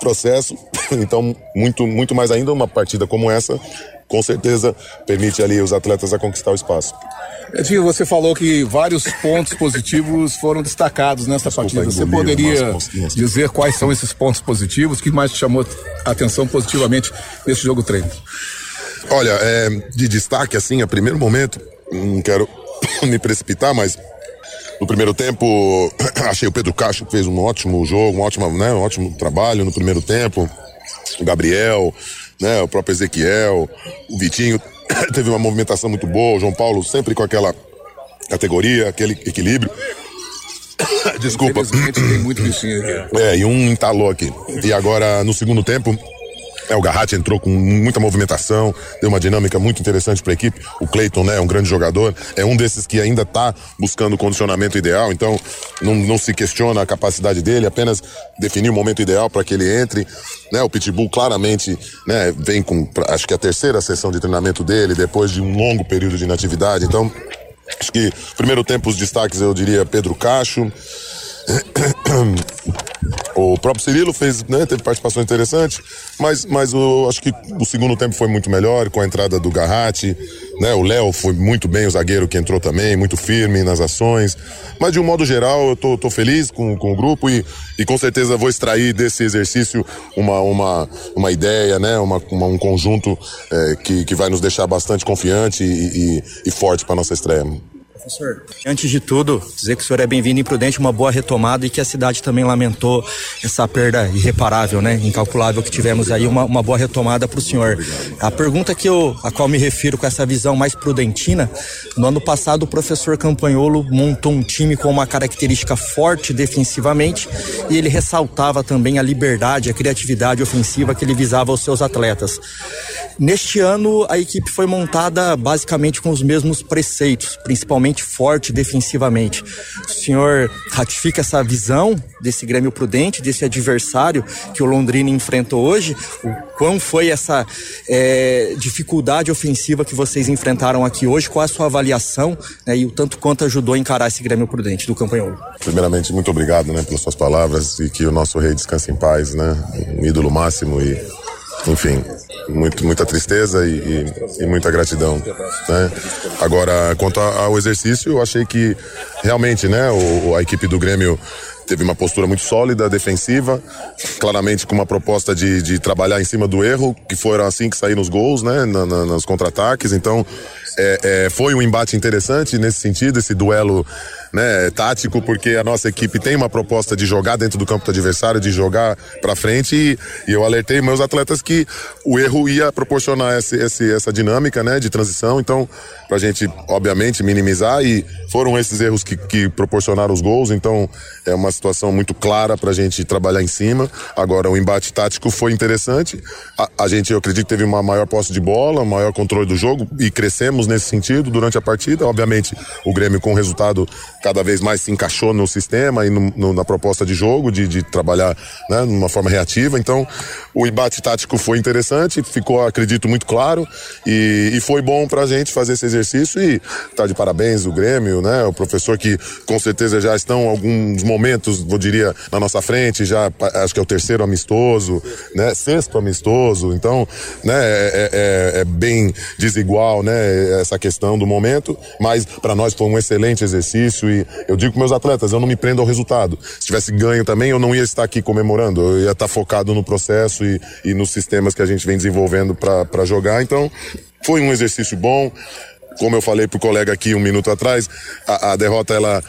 processo. Então, muito, muito mais ainda uma partida como essa, com certeza permite ali os atletas a conquistar o espaço. Edinho, você falou que vários pontos positivos foram destacados nessa Desculpa, partida. Você poderia dizer quais são esses pontos positivos? O que mais te chamou a atenção positivamente nesse jogo treino? Olha, é, de destaque, assim, a primeiro momento, não quero me precipitar, mas no primeiro tempo, achei o Pedro Castro que fez um ótimo jogo, um ótimo, né, um ótimo trabalho no primeiro tempo. O Gabriel, né, o próprio Ezequiel, o Vitinho teve uma movimentação muito boa, o João Paulo sempre com aquela categoria, aquele equilíbrio. Desculpa. Tem muito bichinho aqui. É, e um entalou aqui. E agora, no segundo tempo, é, o Garratti entrou com muita movimentação, deu uma dinâmica muito interessante para a equipe. O Cleiton, né, é um grande jogador, é um desses que ainda está buscando o condicionamento ideal, então não, não se questiona a capacidade dele, apenas definir o momento ideal para que ele entre. Né, o Pitbull claramente né, vem com, acho que a terceira sessão de treinamento dele, depois de um longo período de inatividade. Então, acho que primeiro tempo os destaques eu diria Pedro Cacho. O próprio Cirilo fez, né, teve participação interessante, mas, mas eu acho que o segundo tempo foi muito melhor com a entrada do Garratti, né? O Léo foi muito bem, o zagueiro que entrou também, muito firme nas ações. Mas de um modo geral, eu tô, tô feliz com, com o grupo e, e com certeza vou extrair desse exercício uma, uma, uma ideia, né? Uma, uma um conjunto é, que, que vai nos deixar bastante confiante e, e, e forte para nossa estreia. Professor, antes de tudo, dizer que o senhor é bem-vindo em Prudente, uma boa retomada e que a cidade também lamentou essa perda irreparável, né? Incalculável que tivemos aí, uma, uma boa retomada para o senhor. A pergunta que eu, a qual me refiro com essa visão mais prudentina, no ano passado o professor Campanholo montou um time com uma característica forte defensivamente e ele ressaltava também a liberdade, a criatividade ofensiva que ele visava aos seus atletas. Neste ano, a equipe foi montada basicamente com os mesmos preceitos, principalmente forte defensivamente. O senhor ratifica essa visão desse Grêmio Prudente, desse adversário que o Londrina enfrentou hoje? O quão foi essa é, dificuldade ofensiva que vocês enfrentaram aqui hoje? Qual a sua avaliação né, e o tanto quanto ajudou a encarar esse Grêmio Prudente do Campanholo? Primeiramente, muito obrigado né, pelas suas palavras e que o nosso rei descanse em paz, né? Um ídolo máximo e enfim, muito, muita tristeza e, e, e muita gratidão. Né? Agora, quanto ao exercício, eu achei que realmente né, o, a equipe do Grêmio teve uma postura muito sólida, defensiva, claramente com uma proposta de, de trabalhar em cima do erro, que foram assim que saíram os gols, né, na, na, nos contra-ataques. Então, é, é, foi um embate interessante nesse sentido, esse duelo né, tático, porque a nossa equipe tem uma proposta de jogar dentro do campo do adversário, de jogar para frente e, e, eu alertei meus atletas que o erro ia proporcionar esse, esse, essa dinâmica, né, de transição, então pra gente, obviamente, minimizar e foram esses erros que, que proporcionaram os gols, então é uma situação muito clara pra gente trabalhar em cima. Agora, o embate tático foi interessante, a, a gente, eu acredito, teve uma maior posse de bola, maior controle do jogo e crescemos nesse sentido durante a partida, obviamente o Grêmio com o resultado cada vez mais se encaixou no sistema e no, no, na proposta de jogo, de, de trabalhar né, numa forma reativa. Então, o embate tático foi interessante, ficou, acredito, muito claro e, e foi bom pra gente fazer esse exercício e tá de parabéns o Grêmio, né? O professor que com certeza já estão alguns momentos, eu diria, na nossa frente, já acho que é o terceiro amistoso, né? Sexto amistoso, então, né? É, é, é bem desigual, né? Essa questão do momento, mas para nós foi um excelente exercício e eu digo com meus atletas, eu não me prendo ao resultado. Se tivesse ganho também, eu não ia estar aqui comemorando, eu ia estar focado no processo e, e nos sistemas que a gente vem desenvolvendo para jogar. Então, foi um exercício bom. Como eu falei pro colega aqui um minuto atrás, a, a derrota ela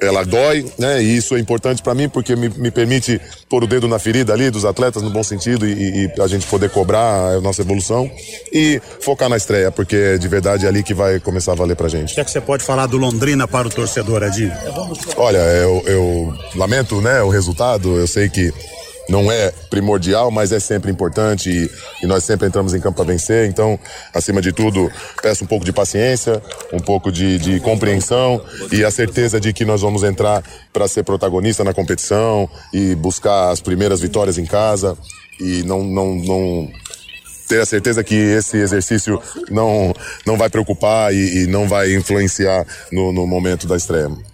ela dói, né? E isso é importante para mim porque me, me, permite pôr o dedo na ferida ali dos atletas no bom sentido e, e, a gente poder cobrar a nossa evolução e focar na estreia, porque é de verdade é ali que vai começar a valer pra gente. O que é que você pode falar do Londrina para o torcedor, Adi? Olha, eu, eu lamento, né, o resultado. Eu sei que não é primordial, mas é sempre importante e, e nós sempre entramos em campo para vencer. Então, acima de tudo, peço um pouco de paciência, um pouco de, de compreensão e a certeza de que nós vamos entrar para ser protagonista na competição e buscar as primeiras vitórias em casa e não, não, não ter a certeza que esse exercício não, não vai preocupar e, e não vai influenciar no, no momento da estreia.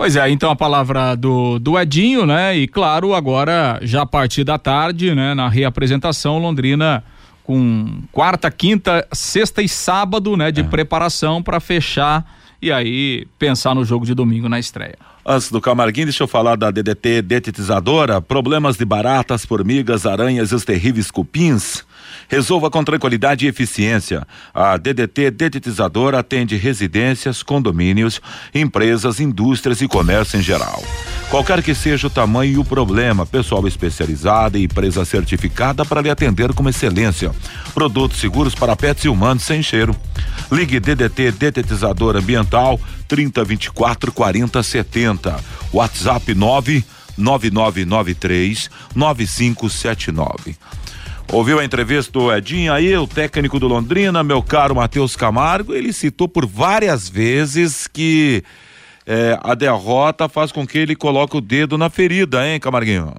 Pois é, então a palavra do, do Edinho, né? E claro, agora já a partir da tarde, né? Na reapresentação, Londrina com quarta, quinta, sexta e sábado, né? De é. preparação para fechar e aí pensar no jogo de domingo na estreia. Antes do Camarguinho, deixa eu falar da DDT detetizadora. Problemas de baratas, formigas, aranhas e os terríveis cupins. Resolva com tranquilidade e eficiência. A DDT Detetizadora atende residências, condomínios, empresas, indústrias e comércio em geral. Qualquer que seja o tamanho e o problema, pessoal especializado e empresa certificada para lhe atender com excelência. Produtos seguros para pets e humanos sem cheiro. Ligue DDT Detetizador Ambiental 3024 4070. WhatsApp 9 9993 9579. Ouviu a entrevista do Edinho aí, o técnico do Londrina, meu caro Matheus Camargo, ele citou por várias vezes que é, a derrota faz com que ele coloque o dedo na ferida, hein, Camarguinho?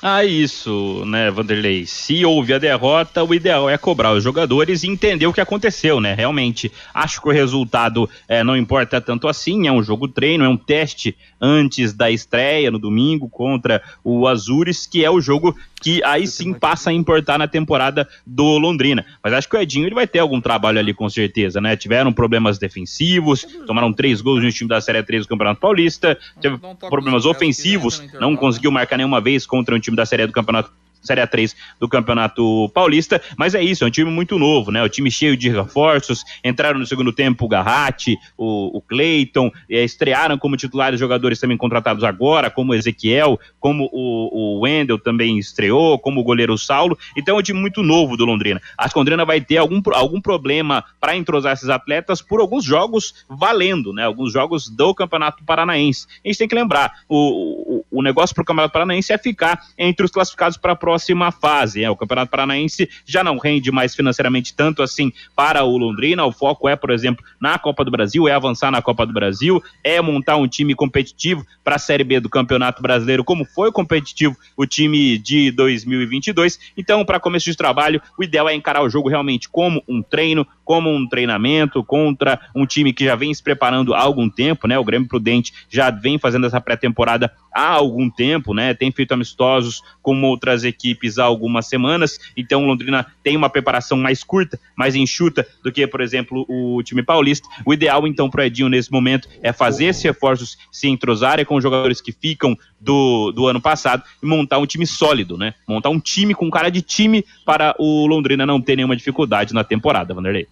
Ah, isso, né, Vanderlei? Se houve a derrota, o ideal é cobrar os jogadores e entender o que aconteceu, né? Realmente, acho que o resultado é, não importa tanto assim, é um jogo treino, é um teste antes da estreia no domingo contra o Azures, que é o jogo que aí sim passa a importar na temporada do Londrina. Mas acho que o Edinho ele vai ter algum trabalho ali com certeza, né? Tiveram problemas defensivos, tomaram três gols no time da Série 3 do Campeonato Paulista, teve problemas ofensivos, não conseguiu marcar nenhuma vez contra um time da Série do Campeonato Série A3 do Campeonato Paulista, mas é isso, é um time muito novo, né? O time cheio de reforços, entraram no segundo tempo o Garratti, o, o Cleiton, estrearam como titulares jogadores também contratados agora, como o Ezequiel, como o, o Wendel também estreou, como o goleiro Saulo, então é um time muito novo do Londrina. O Londrina vai ter algum, algum problema para entrosar esses atletas por alguns jogos valendo, né? Alguns jogos do Campeonato Paranaense. A gente tem que lembrar, o, o negócio para o Campeonato Paranaense é ficar entre os classificados para a próxima fase. É, o Campeonato Paranaense já não rende mais financeiramente tanto assim para o Londrina. O foco é, por exemplo, na Copa do Brasil, é avançar na Copa do Brasil, é montar um time competitivo para a Série B do Campeonato Brasileiro, como foi competitivo o time de 2022. Então, para começo de trabalho, o ideal é encarar o jogo realmente como um treino, como um treinamento contra um time que já vem se preparando há algum tempo, né? O Grêmio Prudente já vem fazendo essa pré-temporada há algum tempo, né? Tem feito amistosos com outras equipes há algumas semanas, então Londrina tem uma preparação mais curta, mais enxuta do que, por exemplo, o time paulista. O ideal, então, para Edinho nesse momento é fazer esses reforços se entrosarem com os jogadores que ficam do, do ano passado e montar um time sólido, né? Montar um time com cara de time para o Londrina não ter nenhuma dificuldade na temporada, Vanderlei.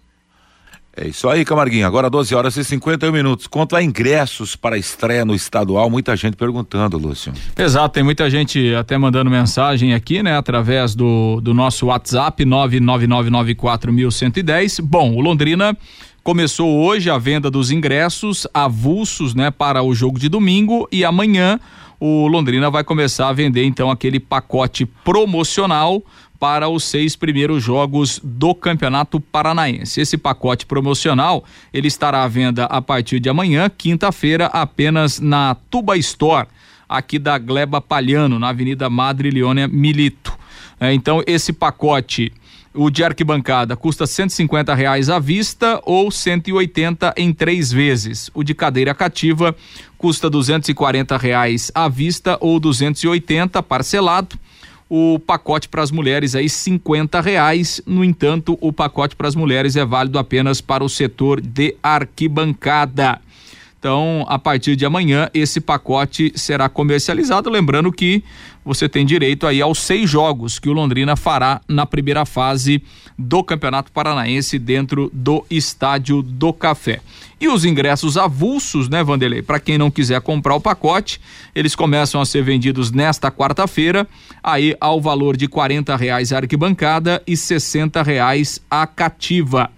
É isso aí, Camarguinho. Agora 12 horas e 51 minutos. Quanto a ingressos para a estreia no estadual, muita gente perguntando, Lúcio. Exato, tem muita gente até mandando mensagem aqui, né, através do, do nosso WhatsApp 99994110. Bom, o Londrina começou hoje a venda dos ingressos avulsos, né, para o jogo de domingo e amanhã o Londrina vai começar a vender então aquele pacote promocional para os seis primeiros jogos do Campeonato Paranaense. Esse pacote promocional ele estará à venda a partir de amanhã, quinta-feira, apenas na Tuba Store, aqui da Gleba Palhano, na Avenida Madre Leônia Milito. É, então esse pacote o de arquibancada custa 150 reais à vista ou 180 em três vezes. O de cadeira cativa custa 240 reais à vista ou 280 parcelado o pacote para as mulheres aí cinquenta reais. No entanto, o pacote para as mulheres é válido apenas para o setor de arquibancada. Então, a partir de amanhã, esse pacote será comercializado. Lembrando que você tem direito aí aos seis jogos que o Londrina fará na primeira fase do Campeonato Paranaense dentro do Estádio do Café. E os ingressos avulsos, né, Vanderlei? Para quem não quiser comprar o pacote, eles começam a ser vendidos nesta quarta-feira, aí ao valor de quarenta reais a arquibancada e sessenta reais a cativa.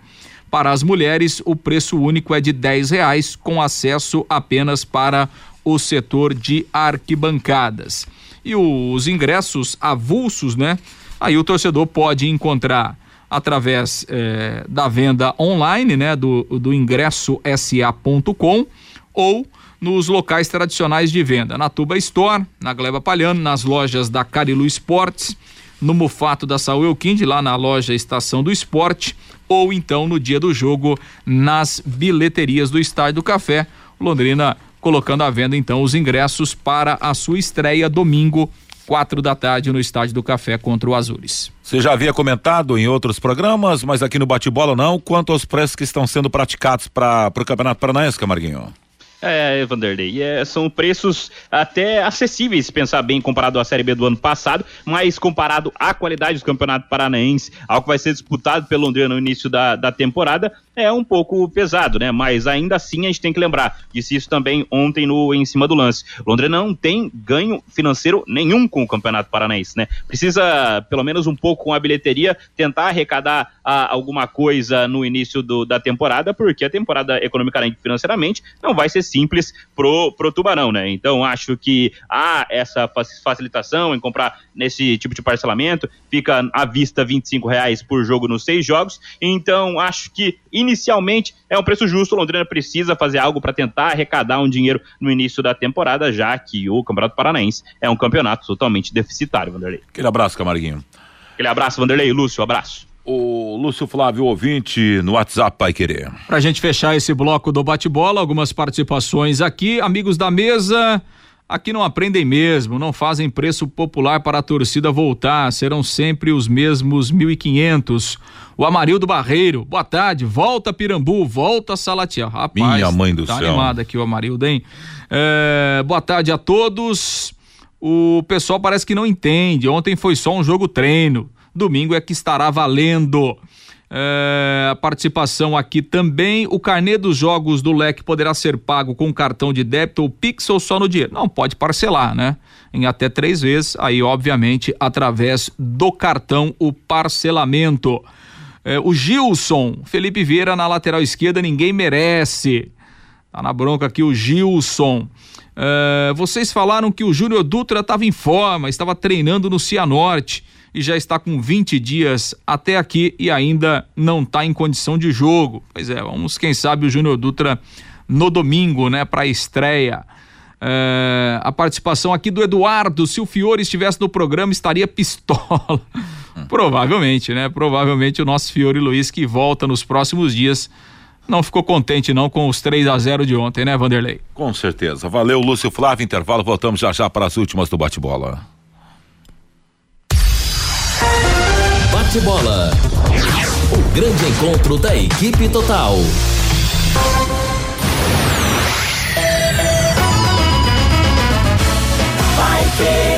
Para as mulheres, o preço único é de dez reais, com acesso apenas para o setor de arquibancadas. E os ingressos avulsos, né? Aí o torcedor pode encontrar através eh, da venda online, né, do, do ingresso sa.com ou nos locais tradicionais de venda, na Tuba Store, na Gleba Palhano, nas lojas da Carilu Esportes, no Mufato da Saúl Elquinde, lá na loja Estação do Esporte, ou então no dia do jogo nas bilheterias do Estádio do Café. Londrina colocando à venda então os ingressos para a sua estreia domingo quatro da tarde no Estádio do Café contra o Azures. Você já havia comentado em outros programas, mas aqui no bate-bola não, quanto aos preços que estão sendo praticados para o Campeonato Paranaense, Camarguinho? É, Vanderlei, é, são preços até acessíveis, se pensar bem, comparado à Série B do ano passado, mas comparado à qualidade do Campeonato Paranaense, ao que vai ser disputado pelo Londrina no início da, da temporada, é um pouco pesado, né? Mas ainda assim a gente tem que lembrar, disse isso também ontem no Em Cima do Lance. Londrina não tem ganho financeiro nenhum com o Campeonato Paranaense, né? Precisa, pelo menos um pouco com a bilheteria, tentar arrecadar a, alguma coisa no início do, da temporada, porque a temporada economicamente e financeiramente não vai ser simples pro, pro Tubarão, né? Então acho que há essa facilitação em comprar nesse tipo de parcelamento, fica à vista 25 reais por jogo nos seis jogos, então acho que inicialmente é um preço justo. O Londrina precisa fazer algo para tentar arrecadar um dinheiro no início da temporada, já que o Campeonato Paranaense é um campeonato totalmente deficitário, Vanderlei. Aquele abraço, Camarguinho. Aquele abraço, Vanderlei. Lúcio, abraço. O Lúcio Flávio, ouvinte, no WhatsApp, Pai Querer. Pra gente fechar esse bloco do bate-bola, algumas participações aqui. Amigos da mesa, Aqui não aprendem mesmo, não fazem preço popular para a torcida voltar, serão sempre os mesmos 1.500. O Amarildo Barreiro, boa tarde, volta Pirambu, volta Salatiel. Rapaz, Minha mãe do tá céu. animado aqui o Amarildo, hein? É, boa tarde a todos. O pessoal parece que não entende. Ontem foi só um jogo treino. Domingo é que estará valendo. É, a participação aqui também. O carnê dos jogos do leque poderá ser pago com cartão de débito ou Pix ou só no dinheiro? Não, pode parcelar, né? Em até três vezes, aí, obviamente, através do cartão, o parcelamento. É, o Gilson, Felipe Vieira na lateral esquerda, ninguém merece. Tá na bronca aqui o Gilson. É, vocês falaram que o Júnior Dutra estava em forma, estava treinando no Cianorte e já está com 20 dias até aqui e ainda não está em condição de jogo. Pois é, vamos, quem sabe, o Júnior Dutra no domingo, né, para a estreia. É, a participação aqui do Eduardo, se o Fiore estivesse no programa, estaria pistola. Provavelmente, né? Provavelmente o nosso Fiore Luiz, que volta nos próximos dias, não ficou contente não com os 3 a 0 de ontem, né, Vanderlei? Com certeza. Valeu, Lúcio Flávio. Intervalo, voltamos já já para as últimas do bate-bola. Bate-bola. O grande encontro da equipe total. Vai querer.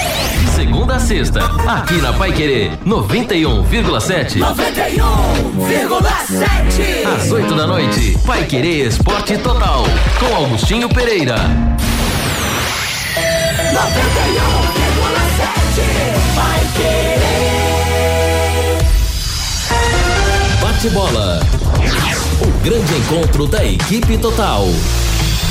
Segunda a sexta, aqui na Pai Querer 91,7. 91,7. Às 8 da noite, Pai Querer Esporte Total, com Augustinho Pereira. 91,7. Vai querer. Bate bola. O grande encontro da equipe total.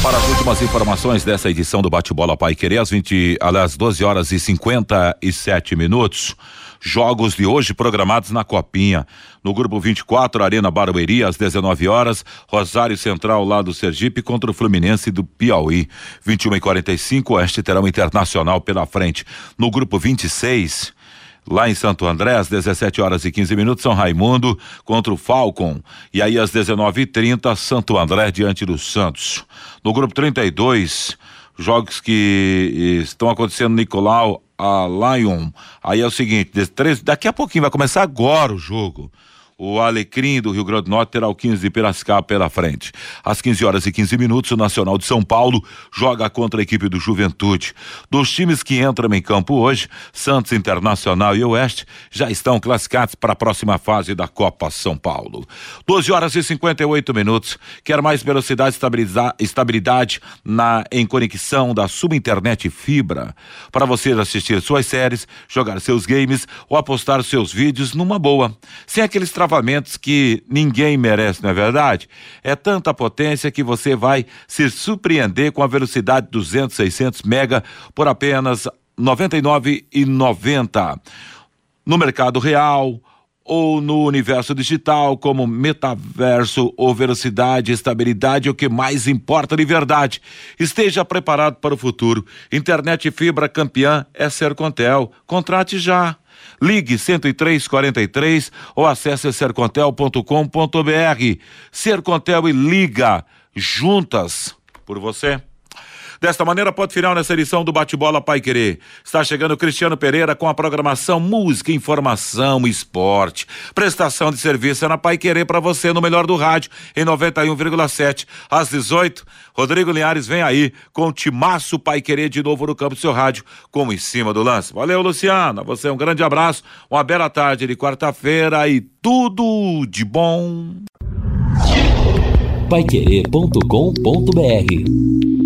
Para as últimas informações dessa edição do Bate-Bola Pai Querer, às 20, às 12 horas e 57 minutos. Jogos de hoje programados na Copinha. No grupo 24, Arena Barueri, às 19 horas, Rosário Central lá do Sergipe contra o Fluminense do Piauí. 21 e 45, Oeste terá um internacional pela frente. No grupo 26, lá em Santo André, às 17 horas e 15 minutos, São Raimundo contra o Falcon. E aí, às 19h30, Santo André diante do Santos. No grupo 32, jogos que estão acontecendo Nicolau, a Lion. Aí é o seguinte: daqui a pouquinho vai começar agora o jogo. O Alecrim do Rio Grande do Norte terá o 15 de Piracicaba pela frente. Às 15 horas e 15 minutos, o Nacional de São Paulo joga contra a equipe do Juventude. Dos times que entram em campo hoje, Santos Internacional e Oeste já estão classificados para a próxima fase da Copa São Paulo. 12 horas e 58 minutos. Quer mais velocidade e estabilidade na em conexão da Subinternet Fibra para você assistir suas séries, jogar seus games ou apostar seus vídeos numa boa, sem aqueles que ninguém merece, não é verdade? É tanta potência que você vai se surpreender com a velocidade 200, 600 mega por apenas R$ 99,90. No mercado real, ou no universo digital, como metaverso ou velocidade, estabilidade, o que mais importa de verdade. Esteja preparado para o futuro. Internet fibra campeã é Sercontel. Contrate já. Ligue 10343 ou acesse sercontel.com.br. Sercontel e liga juntas por você. Desta maneira, pode final nessa edição do Bate-Bola Pai Querer. Está chegando Cristiano Pereira com a programação Música, Informação, Esporte. Prestação de serviço é na Pai Querer para você no melhor do rádio, em 91,7. Às 18, Rodrigo Linhares vem aí com o Timaço Pai Querer de novo no campo do seu rádio, como em cima do lance. Valeu, Luciana. Você um grande abraço, uma bela tarde de quarta-feira e tudo de bom. Paiquerê.com.br